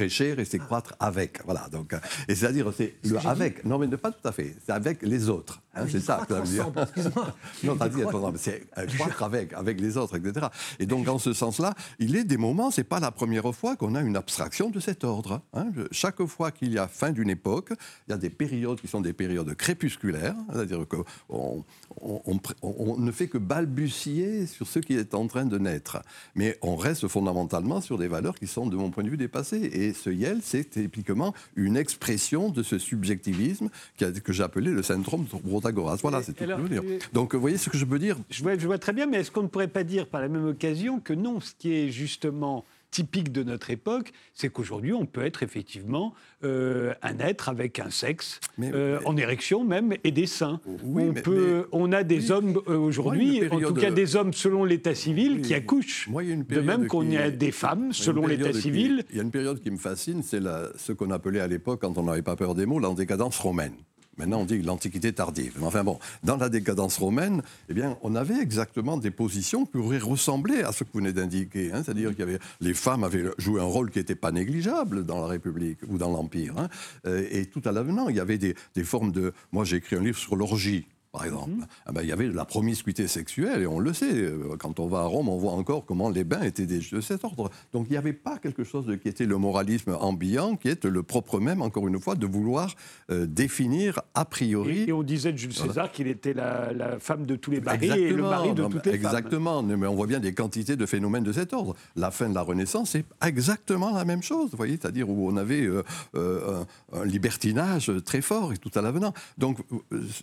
et c'est croître avec. Voilà. Donc, euh, et c'est-à-dire, c'est le avec. Non, mais pas tout à fait. C'est avec les autres. Hein, ah c'est ça que ça veut dire. non, t'as dit, c'est euh, croître avec, avec les autres, etc. Et donc, en ce sens-là, il est des moments, c'est pas la première fois qu'on a une abstraction de cet ordre. Hein. Chaque fois qu'il y a fin d'une époque, il y a des périodes qui sont des périodes crépusculaires, c'est-à-dire qu'on on, ne fait que balbutier sur ce qui est en train de naître. Mais on reste fondamentalement sur des valeurs qui sont, de mon point de vue, dépassées. Et ce YEL, c'est typiquement une expression de ce subjectivisme que appelé le syndrome de Protagoras. Voilà, c'est tout ce que je veux dire. Donc, vous voyez ce que je veux dire? Je vois, je vois très bien, mais est-ce qu'on ne pourrait pas dire par la même occasion que non, ce qui est justement typique de notre époque, c'est qu'aujourd'hui, on peut être effectivement euh, un être avec un sexe, euh, en érection même, et des seins. on, peut, on a des hommes euh, aujourd'hui, en tout cas des hommes selon l'état civil, qui accouchent. de même qu'on a des femmes selon l'état civil. Il y a une période qui me fascine, c'est ce qu'on appelait à l'époque, quand on n'avait pas peur des mots, l'andécadence romaine. Maintenant, on dit l'Antiquité tardive. Mais enfin bon, dans la décadence romaine, eh bien, on avait exactement des positions qui pourraient ressembler à ce que vous venez d'indiquer. Hein. C'est-à-dire que les femmes avaient joué un rôle qui n'était pas négligeable dans la République ou dans l'Empire. Hein. Euh, et tout à l'avenant, il y avait des formes de... Moi, j'ai écrit un livre sur l'orgie. Par exemple. Mhm. Ah ben, il y avait la promiscuité sexuelle, et on le sait. Euh, quand on va à Rome, on voit encore comment les bains étaient des, de cet ordre. Donc il n'y avait pas quelque chose de, qui était le moralisme ambiant, qui est le propre même, encore une fois, de vouloir euh, définir a priori. Et, on disait de Jules César qu'il était la, femme de tous les maris et le mari de toutes les exactement. mais on voit bien des quantités de phénomènes de cet ordre. La fin de la Renaissance, c'est exactement la même chose, vous voyez, c'est-à-dire où on avait euh, un, un, libertinage très fort et tout à l'avenant. Donc,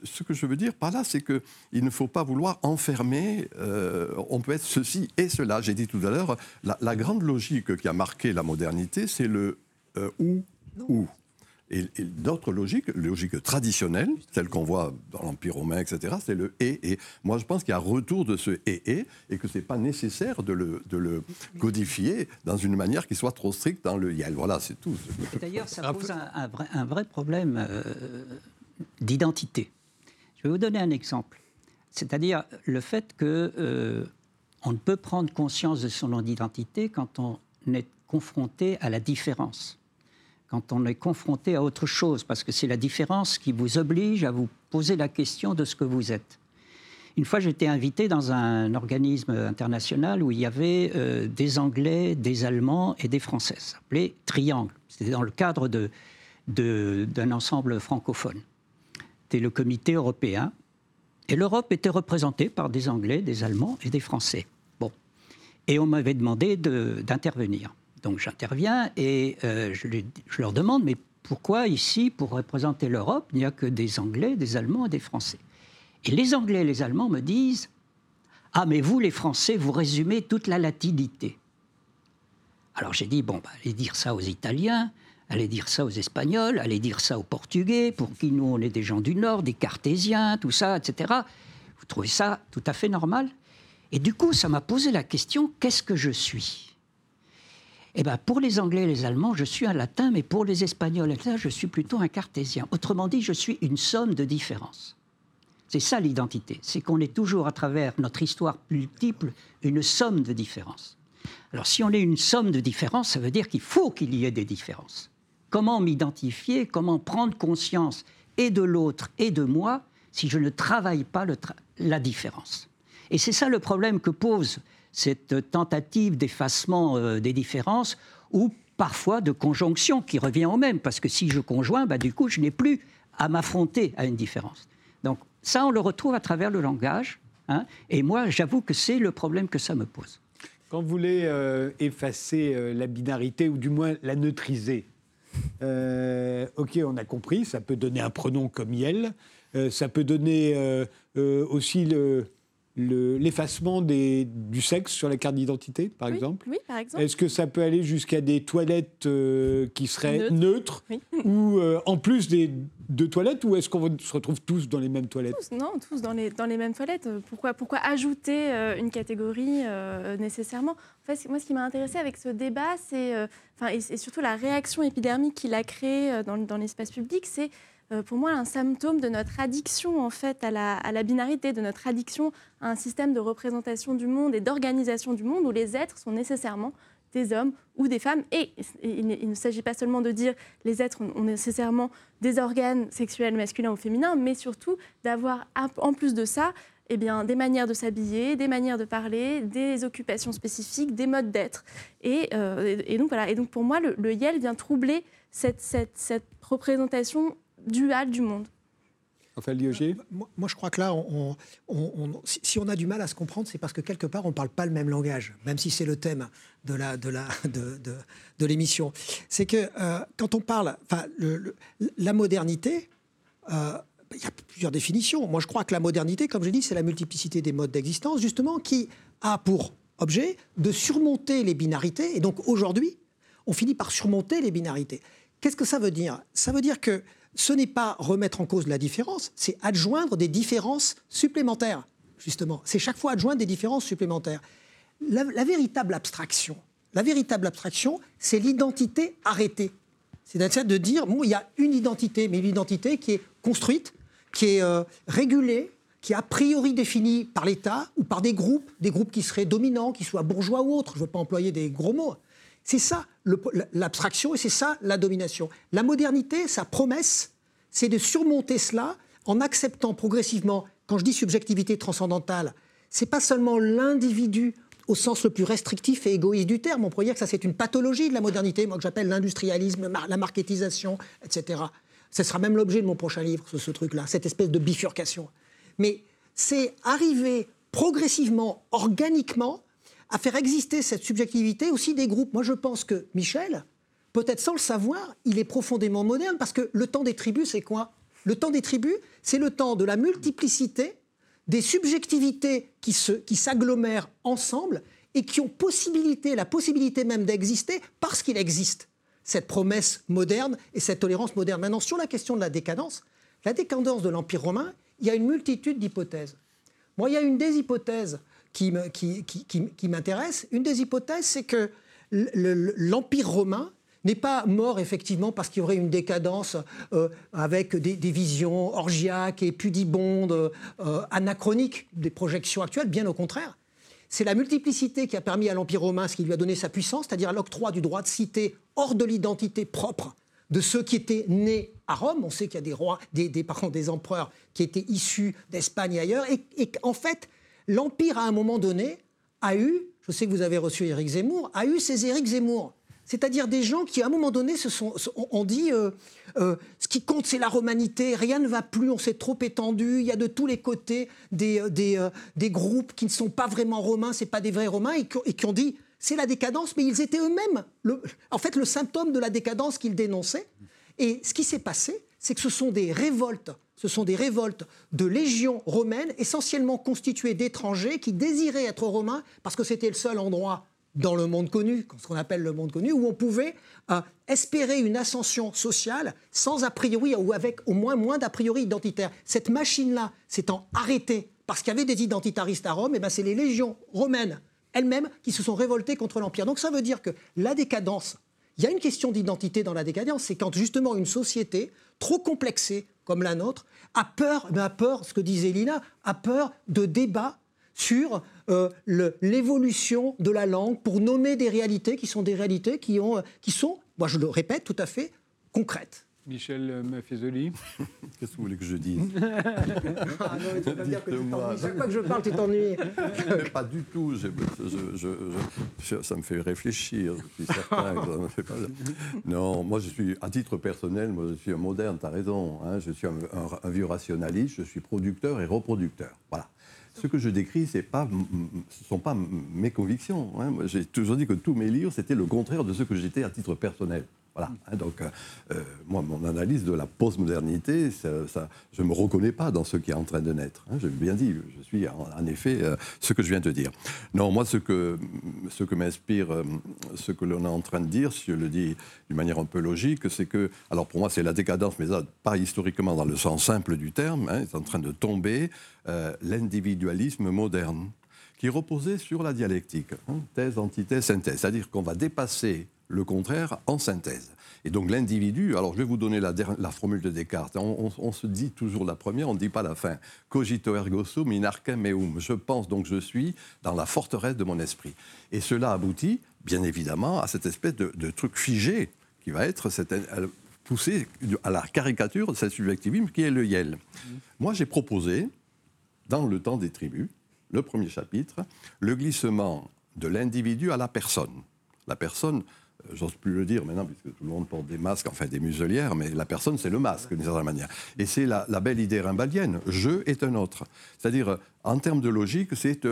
ce que je veux dire par là, c'est qu'il ne faut pas vouloir enfermer, euh, on peut être ceci et cela. J'ai dit tout à l'heure, la, grande logique qui a marqué la modernité, c'est le euh, ou, ou. Et, d'autres logiques, logique traditionnelle, celle qu'on voit dans l'Empire romain, etc., c'est le et et. Moi, je pense qu'il y a retour de ce et et et que ce n'est pas nécessaire de le, de le, codifier dans une manière qui soit trop stricte dans le yel. Voilà, c'est tout. D'ailleurs, ça pose un, vrai, un vrai, problème euh, d'identité. Je vais vous donner un exemple. C'est-à-dire le fait que euh, on ne peut prendre conscience de son identité quand on est confronté à la différence, quand on est confronté à autre chose, parce que c'est la différence qui vous oblige à vous poser la question de ce que vous êtes. Une fois, j'étais invité dans un organisme international où il y avait euh, des Anglais, des Allemands et des Français, ça Triangle. C'était dans le cadre d'un ensemble francophone. C'était le comité européen. Et l'Europe était représentée par des Anglais, des Allemands et des Français. Bon. Et on m'avait demandé d'intervenir. Donc j'interviens et euh, je, je, leur demande, mais pourquoi ici, pour représenter l'Europe, il n'y a que des Anglais, des Allemands et des Français? Et les Anglais et les Allemands me disent, ah mais vous les Français, vous résumez toute la latinité. Alors j'ai dit, bon, bah, allez dire ça aux Italiens, allez dire ça aux Espagnols, allez dire ça aux Portugais, pour qui nous on est des gens du Nord, des Cartésiens, tout ça, etc. Vous trouvez ça tout à fait normal? Et du coup, ça m'a posé la question qu'est-ce que je suis? Eh bien, pour les Anglais et les Allemands, je suis un latin, mais pour les Espagnols, je suis plutôt un cartésien. Autrement dit, je suis une somme de différences. C'est ça l'identité, c'est qu'on est toujours à travers notre histoire multiple une somme de différences. Alors si on est une somme de différences, ça veut dire qu'il faut qu'il y ait des différences. Comment m'identifier, comment prendre conscience et de l'autre et de moi si je ne travaille pas la différence? Et c'est ça le problème que pose cette tentative d'effacement euh, des différences ou parfois de conjonction qui revient au même, parce que si je conjoins, bah, du coup, je n'ai plus à m'affronter à une différence. Donc ça, on le retrouve à travers le langage, hein, et moi, j'avoue que c'est le problème que ça me pose. Quand vous voulez euh, effacer euh, la binarité, ou du moins la neutriser, euh, ok, on a compris, ça peut donner un pronom comme Yel, euh, ça peut donner euh, aussi le, l'effacement du sexe sur la carte d'identité, par exemple. Oui, par exemple. Est-ce que ça peut aller jusqu'à des toilettes qui seraient neutres, ou en plus des, de toilettes, ou est-ce qu'on se retrouve tous dans les mêmes toilettes? Non, tous dans les, dans les mêmes toilettes. Pourquoi, pourquoi ajouter une catégorie nécessairement? En fait, moi, ce qui m'a intéressé avec ce débat, c'est enfin, et, surtout la réaction épidermique qu'il a créée euh, dans, l'espace public, c'est euh, pour moi un symptôme de notre addiction en fait à la, binarité, de notre addiction à un système de représentation du monde et d'organisation du monde où les êtres sont nécessairement des hommes ou des femmes. Et, il, ne s'agit pas seulement de dire les êtres ont nécessairement des organes sexuels masculins ou féminins, mais surtout d'avoir en plus de ça eh bien, des manières de s'habiller, des manières de parler, des occupations spécifiques, des modes d'être. Et, euh, donc, voilà. et donc, pour moi, le, YEL vient troubler cette, représentation duale du monde. Enfin, euh, moi, moi, je crois que là, on, si on a du mal à se comprendre, c'est parce que quelque part, on ne parle pas le même langage, même si c'est le thème de la de la de, de, de l'émission. C'est que euh, quand on parle, enfin, la modernité. Bah, il y a plusieurs définitions. Moi, je crois que la modernité, comme je dis, c'est la multiplicité des modes d'existence, justement, qui a pour objet de surmonter les binarités. Et donc, aujourd'hui, on finit par surmonter les binarités. Qu'est-ce que ça veut dire? Ça veut dire que ce n'est pas remettre en cause la différence, c'est adjoindre des différences supplémentaires, justement. C'est chaque fois adjoindre des différences supplémentaires. La, véritable abstraction, la véritable abstraction, c'est l'identité arrêtée. C'est-à-dire de dire, bon, il y a une identité, mais une identité qui est construite qui est euh, régulé, qui est a priori défini par l'État ou par des groupes, des groupes qui seraient dominants, qui soient bourgeois ou autres. Je ne veux pas employer des gros mots. C'est ça l'abstraction et c'est ça la domination. La modernité, sa promesse, c'est de surmonter cela en acceptant progressivement quand je dis subjectivité transcendantale, c'est pas seulement l'individu au sens le plus restrictif et égoïste du terme. On pourrait dire que ça, c'est une pathologie de la modernité, moi que j'appelle l'industrialisme, la marketisation, etc. Ce sera même l'objet de mon prochain livre, ce, ce truc-là, cette espèce de bifurcation. Mais c'est arriver progressivement, organiquement, à faire exister cette subjectivité aussi des groupes. Moi, je pense que Michel, peut-être sans le savoir, il est profondément moderne parce que le temps des tribus, c'est quoi? Le temps des tribus, c'est le temps de la multiplicité des subjectivités qui, s'agglomèrent ensemble et qui ont possibilité, la possibilité même d'exister parce qu'il existe cette promesse moderne et cette tolérance moderne. Maintenant, sur la question de la décadence, la décadence de l'Empire romain, il y a une multitude d'hypothèses. Moi, il y a une des hypothèses qui, m'intéresse. Une des hypothèses, c'est que l'Empire romain n'est pas mort effectivement parce qu'il y aurait une décadence euh, avec des, visions orgiaques et pudibondes, euh, anachroniques des projections actuelles, bien au contraire. C'est la multiplicité qui a permis à l'Empire romain ce qui lui a donné sa puissance, c'est-à-dire l'octroi du droit de cité hors de l'identité propre de ceux qui étaient nés à Rome. On sait qu'il y a des rois, des, des, des empereurs qui étaient issus d'Espagne et ailleurs. Et, et en fait, l'Empire, à un moment donné, a eu, je sais que vous avez reçu Éric Zemmour, a eu ces Éric Zemmour. C'est-à-dire des gens qui, à un moment donné, se sont, ont dit euh, euh, ce qui compte, c'est la romanité, rien ne va plus, on s'est trop étendu, il y a de tous les côtés des, euh, des, groupes qui ne sont pas vraiment romains, ce pas des vrais romains, et qui, ont dit c'est la décadence, mais ils étaient eux-mêmes, en fait, le symptôme de la décadence qu'ils dénonçaient. Et ce qui s'est passé, c'est que ce sont des révoltes ce sont des révoltes de légions romaines, essentiellement constituées d'étrangers qui désiraient être romains parce que c'était le seul endroit dans le monde connu, ce qu'on appelle le monde connu, où on pouvait euh, espérer une ascension sociale sans a priori ou avec au moins moins d'a priori identitaire. Cette machine-là s'étant arrêtée parce qu'il y avait des identitaristes à Rome, et eh ben c'est les légions romaines elles-mêmes qui se sont révoltées contre l'Empire. Donc ça veut dire que la décadence, il y a une question d'identité dans la décadence, c'est quand justement une société trop complexée comme la nôtre a peur, ce que disait Lina, a peur de débats sur euh, l'évolution de la langue pour nommer des réalités qui sont des réalités qui, ont, qui sont, moi je le répète, tout à fait concrètes. Michel Maffezoli. Qu'est-ce que vous voulez que je dise ah non, tu vas dire que Chaque fois que je parle, tu t'ennuies. pas du tout. ça me fait réfléchir. Je suis certain que pas... Non, moi, je suis, à titre personnel, moi, je suis un moderne, tu as raison. Hein. je suis un, vieux rationaliste, je suis producteur et reproducteur. Voilà. Ce que je décris, ce ne sont pas mes convictions. Hein. J'ai toujours dit que tous mes livres, c'était le contraire de ce que j'étais à titre personnel. Voilà. Hein, donc, euh, euh, moi, mon analyse de la postmodernité, ça, je ne me reconnais pas dans ce qui est en train de naître. Hein, J'ai bien dit, je suis en, effet euh, ce que je viens de dire. Non, moi, ce que, ce que m'inspire, ce que l'on est en train de dire, si je le dis d'une manière un peu logique, c'est que, alors pour moi, c'est la décadence, mais pas historiquement dans le sens simple du terme, hein, est en train de tomber l'individualisme moderne qui reposait sur la dialectique, thèse, antithèse, synthèse. C'est-à-dire qu'on va dépasser le contraire en synthèse. Et donc l'individu, alors je vais vous donner la, formule de Descartes. On, se dit toujours la première, on ne dit pas la fin. Cogito ergo sum in arcem meum. Je pense donc je suis dans la forteresse de mon esprit. Et cela aboutit, bien évidemment, à cette espèce de, truc figé qui va être cette, poussé à la caricature de cette subjectivisme qui est le Yel. Mmh. Moi, j'ai proposé, dans le temps des tribus, le premier chapitre, le glissement de l'individu à la personne. La personne j'ose plus le dire maintenant, puisque tout le monde porte des masques, enfin des muselières, mais la personne, c'est le masque, d'une certaine manière. Et c'est la, belle idée rimbalienne, je est un autre. C'est-à-dire, en termes de logique, c'est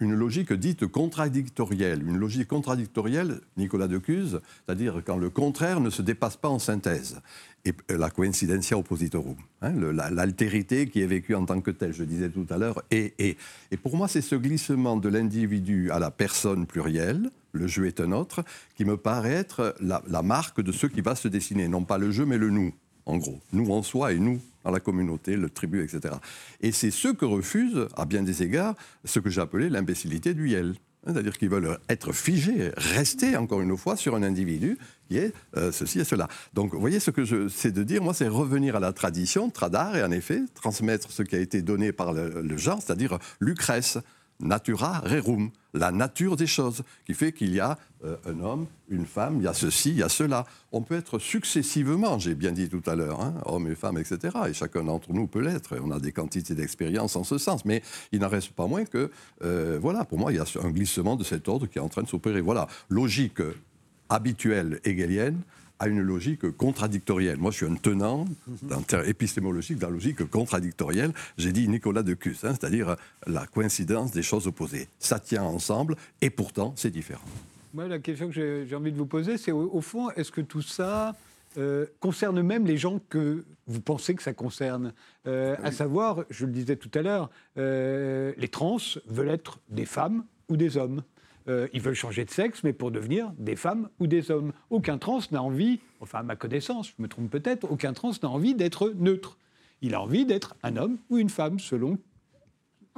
une logique dite contradictorielle. Une logique contradictorielle, Nicolas Decuse, c'est-à-dire quand le contraire ne se dépasse pas en synthèse. Et la coincidentia oppositorum, hein, l'altérité qui est vécue en tant que telle, je disais tout à l'heure, et, et. Et pour moi, c'est ce glissement de l'individu à la personne plurielle, le jeu est un autre, qui me paraît être la, marque de ce qui va se dessiner. Non pas le jeu, mais le nous, en gros. Nous en soi et nous dans la communauté, le tribu, etc. Et c'est ce que refuse, à bien des égards, ce que j'appelais l'imbécilité du Yel. C'est-à-dire qu'ils veulent être figés, rester encore une fois sur un individu qui est euh, ceci et cela. Donc, vous voyez, ce que je de dire, moi, c'est revenir à la tradition, tradar, et en effet, transmettre ce qui a été donné par le, le genre, c'est-à-dire Lucrèce, natura rerum, la nature des choses, qui fait qu'il y a euh, un homme, une femme, il y a ceci, il y a cela. On peut être successivement, j'ai bien dit tout à l'heure, hein, hommes et femmes, etc. Et chacun d'entre nous peut l'être. On a des quantités d'expérience en ce sens. Mais il n'en reste pas moins que, euh, voilà, pour moi, il y a un glissement de cet ordre qui est en train de s'opérer. Voilà, logique habituelle hegelienne, à une logique contradictorielle. Moi, je suis un tenant épistémologique de la logique contradictorielle. J'ai dit Nicolas de Cus, hein, c'est-à-dire la coïncidence des choses opposées. Ça tient ensemble et pourtant, c'est différent. Moi, la question que j'ai envie de vous poser, c'est au, fond, est-ce que tout ça euh, concerne même les gens que vous pensez que ça concerne? Euh, À savoir, je le disais tout à l'heure, euh, les trans veulent être des femmes ou des hommes. Euh, ils veulent changer de sexe, mais pour devenir des femmes ou des hommes. Aucun trans n'a envie, enfin à ma connaissance, je me trompe peut-être, aucun trans n'a envie d'être neutre. Il a envie d'être un homme ou une femme, selon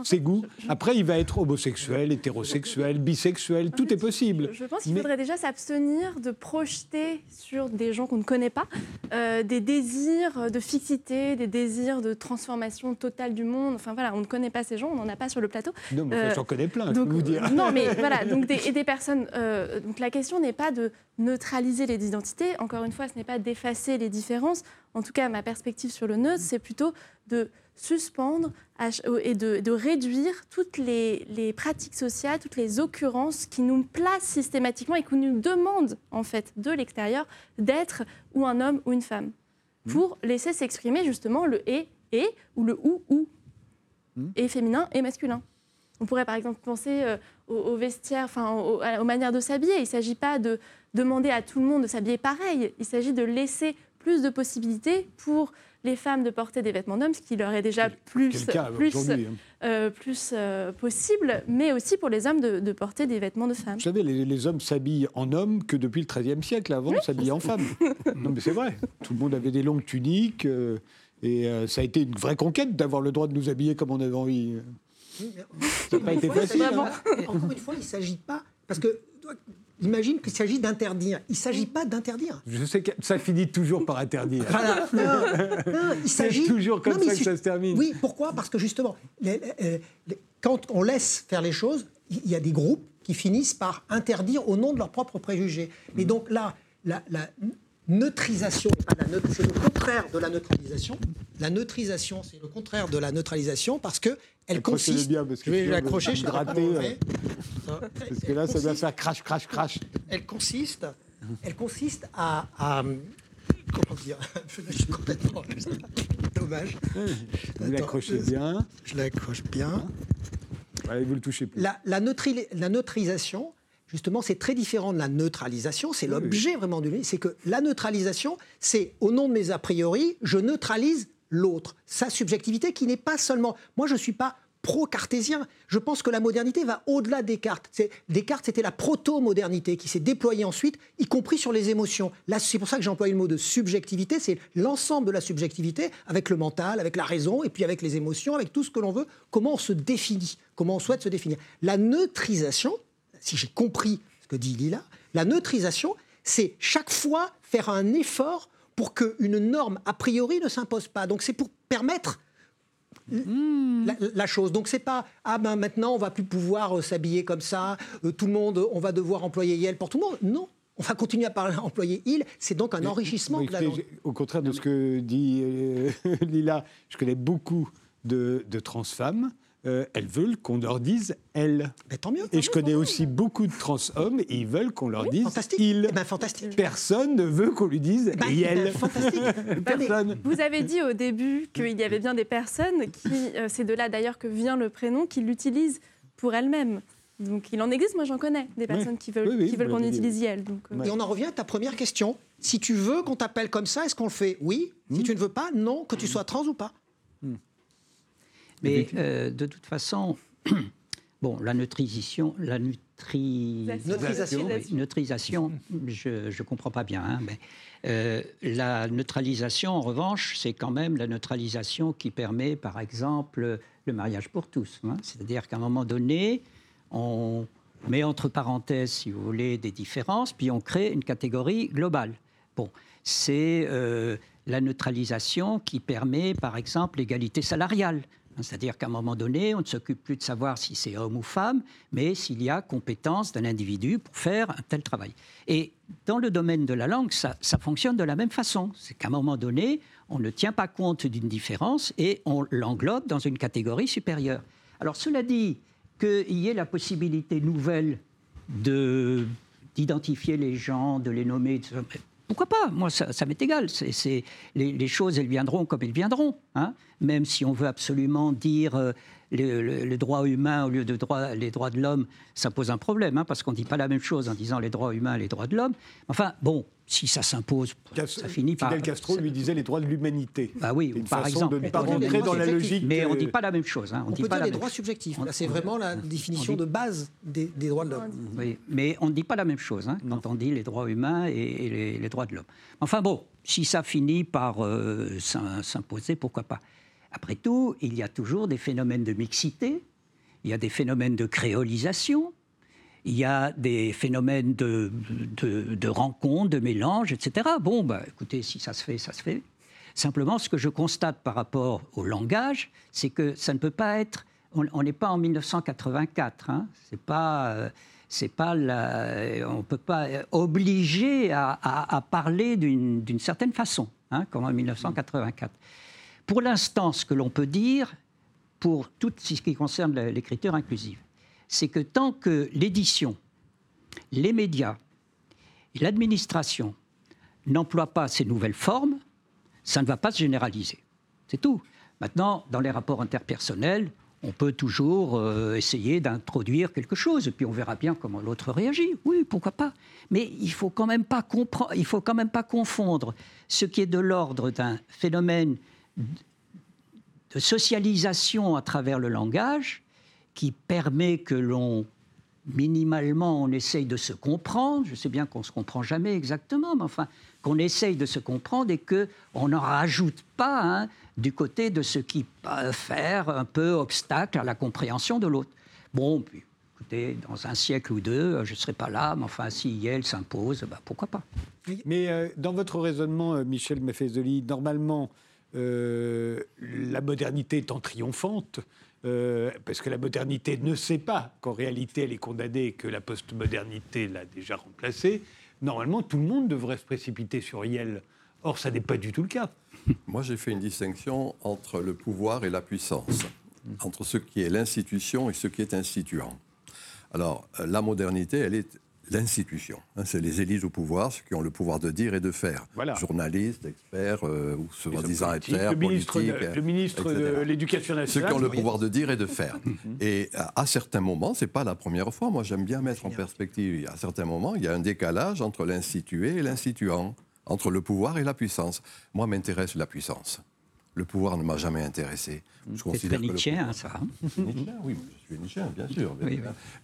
ses goûts. Après, il va être homosexuel, hétérosexuel, bisexuel, tout est possible. Je, pense qu'il faudrait déjà s'abstenir de projeter sur des gens qu'on ne connaît pas euh, des désirs de fixité, des désirs de transformation totale du monde. Enfin voilà, on ne connaît pas ces gens, on n'en a pas sur le plateau. Non, mais euh, j'en connais plein, je vous dire. Non, mais voilà, donc des, et des personnes. Euh, donc la question n'est pas de neutraliser les identités. Encore une fois, ce n'est pas d'effacer les différences. En tout cas, ma perspective sur le neutre, c'est plutôt de suspendre et de, réduire toutes les, pratiques sociales, toutes les occurrences qui nous placent systématiquement et qui nous demandent, en fait, de l'extérieur, d'être ou un homme ou une femme, mmh. pour laisser s'exprimer justement le et, et, ou le ou, ou, mmh. et féminin et masculin. On pourrait par exemple penser euh, aux, vestiaires, enfin aux, manières de s'habiller. Il ne s'agit pas de demander à tout le monde de s'habiller pareil. Il s'agit de laisser plus de possibilités pour les femmes de porter des vêtements d'hommes, ce qui leur est déjà plus, plus, hein. euh, plus euh, possible, mais aussi pour les hommes de, porter des vêtements de femmes. Vous savez, les, hommes s'habillent en hommes que depuis le XIIIe siècle. Avant, on s'habillait en femmes. non, mais c'est vrai. Tout le monde avait des longues tuniques. Euh, et ça a été une vraie conquête d'avoir le droit de nous habiller comme on avait envie. Ça n'a pas été facile. Hein. Encore une fois, il ne s'agit pas. Parce que Imagine qu'il s'agit d'interdire. Il ne s'agit pas d'interdire. Je sais que ça finit toujours par interdire. Voilà. Non, il s'agit toujours comme ça que ça se termine. Oui, pourquoi? Parce que justement, quand on laisse faire les choses, il y a des groupes qui finissent par interdire au nom de leurs propres préjugés. Mais donc là, la, neutrisation, c'est le contraire de la neutralisation. La neutrisation, c'est le contraire de la neutralisation parce que elle consiste. Bien parce que je vais l'accrocher, je gratter. Euh, parce que là, ça doit faire crash, crash, crash. Elle consiste, elle consiste à, comment dire Je suis complètement. Dommage. Vous l'accrochez bien. Je l'accroche bien. Allez, vous le touchez plus. La, la, la neutrisation, justement, c'est très différent de la neutralisation. C'est l'objet vraiment du livre. C'est que la neutralisation, c'est au nom de mes a priori, je neutralise l'autre, sa subjectivité qui n'est pas seulement. Moi, je ne suis pas pro-cartésien. Je pense que la modernité va au-delà des cartes. Descartes, c'était la proto-modernité qui s'est déployée ensuite, y compris sur les émotions. Là, c'est pour ça que j'emploie le mot de subjectivité. C'est l'ensemble de la subjectivité avec le mental, avec la raison, et puis avec les émotions, avec tout ce que l'on veut. Comment on se définit, comment on souhaite se définir. La neutrisation, si j'ai compris ce que dit Lila, la neutrisation, c'est chaque fois faire un effort pour qu'une norme a priori ne s'impose pas. Donc c'est pour permettre hmm. La, chose. Donc c'est pas ah ben maintenant on va plus pouvoir euh, s'habiller comme ça, euh, tout le monde on va devoir employer Yel pour tout le monde. Non, on va continuer à parler employer il. C'est donc un enrichissement. au contraire de ce que dit euh, Lila, je connais beaucoup de, de trans femmes euh, elles veulent qu'on leur dise elles. Tant mieux. et je connais aussi beaucoup de trans hommes et ils veulent qu'on leur dise fantastique. ils. Eh ben, fantastique. Personne ne veut qu'on lui dise bah, elles. Personne. Vous avez dit au début qu'il y avait bien des personnes qui, euh, c'est de là d'ailleurs que vient le prénom, qui l'utilisent pour elles-mêmes. Donc il en existe, moi j'en connais, des personnes qui veulent, qui veulent qu'on utilise elles. Donc, euh. Et on en revient à ta première question. Si tu veux qu'on t'appelle comme ça, est-ce qu'on le fait? Oui. Si hmm. tu ne veux pas, non, que tu sois trans ou pas. Hmm. Mais euh, de toute façon, bon, la neutrisation, la neutrisation, je ne comprends pas bien. Hein, mais euh, la neutralisation, en revanche, c'est quand même la neutralisation qui permet, par exemple, le mariage pour tous. Hein. C'est-à-dire qu'à un moment donné, on met entre parenthèses, si vous voulez, des différences, puis on crée une catégorie globale. Bon, c'est euh, la neutralisation qui permet, par exemple, l'égalité salariale. C'est-à-dire qu'à un moment donné, on ne s'occupe plus de savoir si c'est homme ou femme, mais s'il y a compétence d'un individu pour faire un tel travail. Et dans le domaine de la langue, ça, fonctionne de la même façon. C'est qu'à un moment donné, on ne tient pas compte d'une différence et on l'englobe dans une catégorie supérieure. Alors cela dit, qu'il y ait la possibilité nouvelle de d'identifier les gens, de les nommer, pourquoi pas? Moi, ça, m'est égal. Les, choses, elles viendront comme elles viendront. Hein Même si on veut absolument dire euh, le, droit humain au lieu de droit, les droits de l'homme, ça pose un problème, hein, parce qu'on ne dit pas la même chose en disant les droits humains et les droits de l'homme. Enfin, bon, si ça s'impose, ça finit par. Fidel Castro lui disait les droits de l'humanité. Bah oui, par exemple. de ne pas rentrer dans la logique. Mais on ne dit pas la même chose. Hein, on, dit peut pas dire les droits subjectifs. C'est vraiment la définition de base des, droits de l'homme. Oui, mais on ne dit pas la même chose hein, quand on dit les droits humains et, les, droits de l'homme. Enfin bon, si ça finit par euh, s'imposer, pourquoi pas après tout, il y a toujours des phénomènes de mixité, il y a des phénomènes de créolisation, il y a des phénomènes de, de, rencontres, de mélange, etc. Bon, bah, écoutez, si ça se fait, ça se fait. Simplement, ce que je constate par rapport au langage, c'est que ça ne peut pas être. On n'est pas en 1984. Hein, c'est pas. Euh, c'est pas on ne peut pas obliger à, à, parler d'une certaine façon, hein, comme en 1984. Pour l'instant, ce que l'on peut dire, pour tout ce qui concerne l'écriture inclusive, c'est que tant que l'édition, les médias et l'administration n'emploient pas ces nouvelles formes, ça ne va pas se généraliser. C'est tout. Maintenant, dans les rapports interpersonnels, on peut toujours euh, essayer d'introduire quelque chose, et puis on verra bien comment l'autre réagit. Oui, pourquoi pas. Mais il faut faut quand même pas confondre ce qui est de l'ordre d'un phénomène de socialisation à travers le langage qui permet que l'on minimalement on essaye de se comprendre. Je sais bien qu'on ne se comprend jamais exactement, mais enfin qu'on essaye de se comprendre et que on n'en rajoute pas hein, du côté de ce qui peut faire un peu obstacle à la compréhension de l'autre. Bon, écoutez, dans un siècle ou deux, je ne serai pas là, mais enfin, si elle s'impose, bah, pourquoi pas. Mais euh, dans votre raisonnement, euh, Michel Mefezoli, normalement, euh, la modernité étant triomphante, euh, parce que la modernité ne sait pas qu'en réalité elle est condamnée et que la postmodernité l'a déjà remplacée, normalement tout le monde devrait se précipiter sur Yel. Or, ça n'est pas du tout le cas. Moi, j'ai fait une distinction entre le pouvoir et la puissance, entre ce qui est l'institution et ce qui est instituant. Alors, euh, la modernité, elle est l'institution. Hein, c'est les élites au pouvoir, ceux qui ont le pouvoir de dire et de faire. Journalistes, experts, euh, ou soi-disant experts, le ministre politiques. De, le ministre de l'Éducation nationale. Ceux qui ont le pouvoir de dire et de faire. et à, certains moments, c'est pas la première fois, moi j'aime bien mettre en perspective, à certains moments, il y a un décalage entre l'institué et l'instituant, entre le pouvoir et la puissance. Moi, m'intéresse la puissance. Le pouvoir ne m'a jamais intéressé. Je considère très Nietzschéen, ça. Hein. oui, je suis Nietzschéen, bien sûr.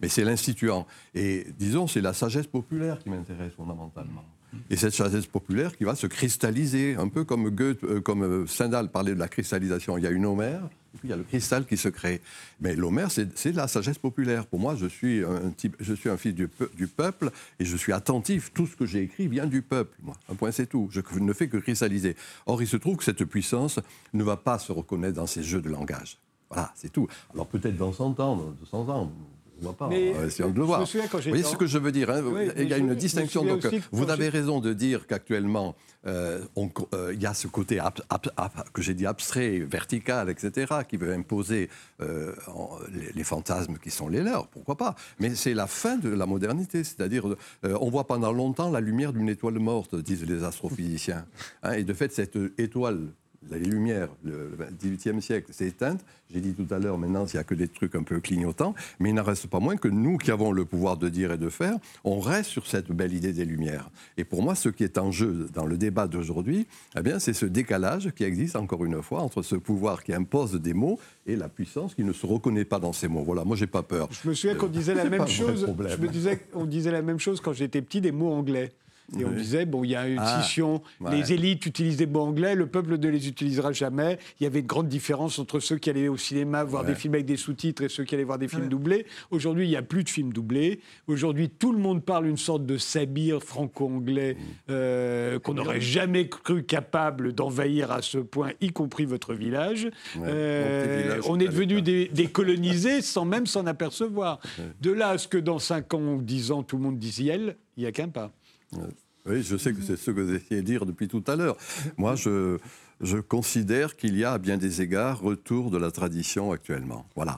Mais c'est l'instituant. Et disons, c'est la sagesse populaire qui m'intéresse fondamentalement. Et cette sagesse populaire qui va se cristalliser, un peu comme Goethe, euh, comme euh, Stendhal parlait de la cristallisation. Il y a une Homère, et puis il y a le cristal qui se crée. Mais l'Homère, c'est la sagesse populaire. Pour moi, je suis un, type, je suis un fils du, du, peuple et je suis attentif. Tout ce que j'ai écrit vient du peuple. Moi. Un point, c'est tout. Je ne fais que cristalliser. Or, il se trouve que cette puissance ne va pas se reconnaître dans ces jeux de langage. Voilà, c'est tout. Alors peut-être dans 100 ans, dans 200 ans, on voit pas, mais, on va de le voir. Vous voyez ce que je veux dire hein Il y a une distinction. Donc, vous avez raison de dire qu'actuellement, euh, euh, il y a ce côté que j'ai dit abstrait, vertical, etc., qui veut imposer euh, les, fantasmes qui sont les leurs, pourquoi pas Mais c'est la fin de la modernité, c'est-à-dire on voit pendant longtemps la lumière d'une étoile morte, disent les astrophysiciens. Hein, et de fait, cette étoile les lumières, le XVIIIe siècle, s'est éteinte. J'ai dit tout à l'heure, maintenant, il n'y a que des trucs un peu clignotants. Mais il n'en reste pas moins que nous, qui avons le pouvoir de dire et de faire, on reste sur cette belle idée des lumières. Et pour moi, ce qui est en jeu dans le débat d'aujourd'hui, eh bien, c'est ce décalage qui existe, encore une fois, entre ce pouvoir qui impose des mots et la puissance qui ne se reconnaît pas dans ces mots. Voilà, moi, j'ai pas peur. Je me souviens qu'on disait la même chose. Je me disais, on disait la même chose quand j'étais petit des mots anglais. Et on disait, bon, il y a une Ah, scission, ouais. les élites utilisent des mots anglais, le peuple ne les utilisera jamais. Il y avait une grande différence entre ceux qui allaient au cinéma voir Ouais. des films avec des sous-titres et ceux qui allaient voir des films doublés. Aujourd'hui, il n'y a plus de films doublés. Aujourd'hui, tout le monde parle une sorte de sabir franco-anglais euh, qu'on n'aurait jamais cru capable d'envahir à ce point, y compris votre village. Ouais, Euh, village, on est devenu des, des colonisés sans même s'en apercevoir. De là à ce que dans 5 ans ou 10 ans, tout le monde dise Yel, il n'y a qu'un pas. Oui, je sais que c'est ce que vous essayez de dire depuis tout à l'heure. Moi, je, je considère qu'il y a à bien des égards retour de la tradition actuellement. Voilà.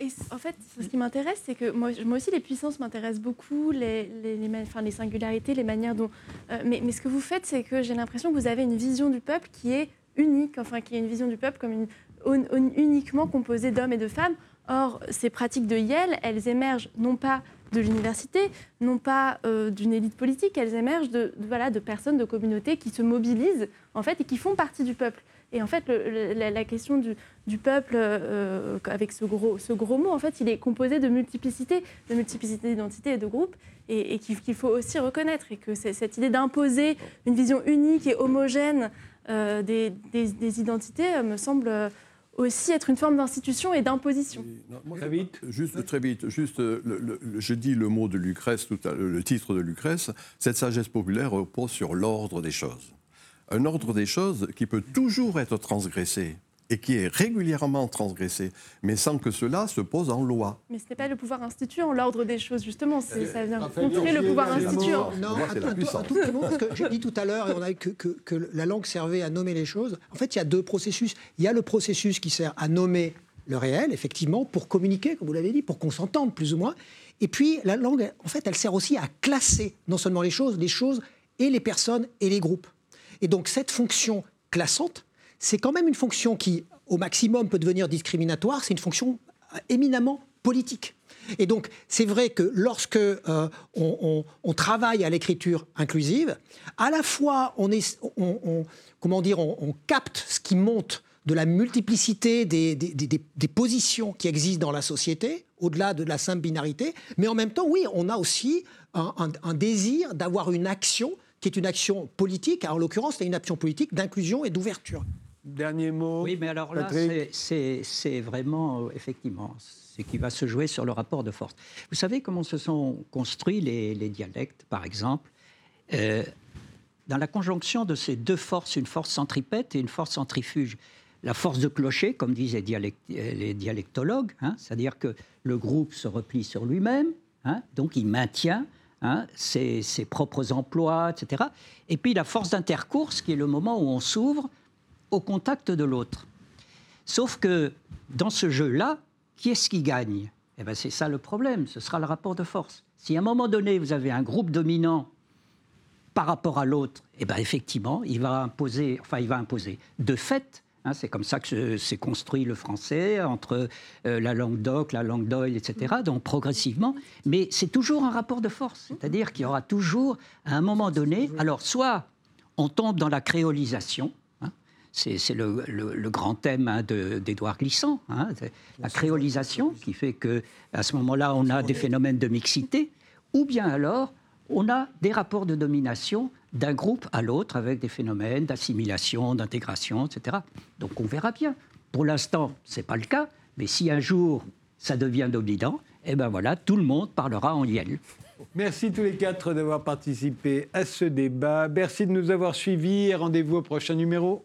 Et en fait, ce qui m'intéresse, c'est que moi, moi aussi, les puissances m'intéressent beaucoup, les, les, les les singularités, les manières dont. euh, mais, mais ce que vous faites, c'est que j'ai l'impression que vous avez une vision du peuple qui est unique, enfin, qui est une vision du peuple comme une, un- un- uniquement composée d'hommes et de femmes. Or, ces pratiques de Yale, elles émergent non pas de l'université, non pas euh, d'une élite politique, elles émergent de, voilà, de personnes, de communautés qui se mobilisent en fait et qui font partie du peuple. Et en fait, la, question du, peuple, euh, avec ce gros, ce gros mot, en fait, il est composé de multiplicité, de multiplicité d'identités et de groupes, et, qu'il faut aussi reconnaître. Et que cette idée d'imposer une vision unique et homogène euh, des, identités me semble aussi être une forme d'institution et d'imposition. Très vite. Juste très vite, juste, euh, le- le- le- je dis le mot de Lucrèce, tout à- le titre de Lucrèce, cette sagesse populaire repose sur l'ordre des choses. Un ordre des choses qui peut toujours être transgressé et qui est régulièrement transgressé, mais sans que cela se pose en loi. Mais ce n'est pas le pouvoir instituant, l'ordre des choses, justement. c'est- Ça vient contrer le pouvoir instituant. Non, moi, un tout- tout parce que j'ai dit tout à l'heure, et on a eu que, que- que la langue servait à nommer les choses. En fait, il y a deux processus. Il y a le processus qui sert à nommer le réel, effectivement, pour communiquer, comme vous l'avez dit, pour qu'on s'entende plus ou moins. Et puis, la langue, en fait, elle sert aussi à classer non seulement les choses, les choses et les personnes et les groupes. Et donc, cette fonction classante, c'est quand même une fonction qui, au maximum, peut devenir discriminatoire. C'est une fonction euh, éminemment politique. Et donc, c'est vrai que lorsque euh, on, travaille à l'écriture inclusive, à la fois, on est, comment dire, on, capte ce qui monte de la multiplicité des, positions qui existent dans la société, au-delà de la simple binarité, mais en même temps, oui, on a aussi un- un désir d'avoir une action qui est une action politique, en l'occurrence, c'est une action politique d'inclusion et d'ouverture. Dernier mot. Oui, mais alors là, c'est- vraiment, euh, effectivement, ce qui va se jouer sur le rapport de force. Vous savez comment se sont construits les, les dialectes, par exemple Euh, Dans la conjonction de ces deux forces, une force centripète et une force centrifuge. La force de clocher, comme disent les, dialect- euh, les dialectologues, hein, c'est-à-dire que le groupe se replie sur lui-même, hein, donc il maintient hein, ses, ses propres emplois, etc. Et puis la force d'intercourse, qui est le moment où on s'ouvre au contact de l'autre. Sauf que dans ce jeu-là, qui est-ce qui gagne? Eh ben, C'est ça le problème, ce sera le rapport de force. Si à un moment donné, vous avez un groupe dominant par rapport à l'autre, eh ben, effectivement, il va imposer, enfin, il va imposer de fait. hein, c'est comme ça que se- s'est construit le français entre euh, la langue d'oc, la langue d'oil, etc. Donc progressivement, mais c'est toujours un rapport de force, c'est-à-dire qu'il y aura toujours, à un moment donné, alors soit on tombe dans la créolisation, c'est le, le- le grand thème hein, d'Édouard Glissant, hein, la créolisation, qui fait que à ce moment-là, on a des phénomènes de mixité, ou bien alors on a des rapports de domination d'un groupe à l'autre avec des phénomènes d'assimilation, d'intégration, etc. Donc on verra bien. Pour l'instant, ce n'est pas le cas, mais si un jour ça devient dominant, eh ben voilà, tout le monde parlera en yel. Merci tous les quatre d'avoir participé à ce débat. Merci de nous avoir suivis et rendez-vous au prochain numéro.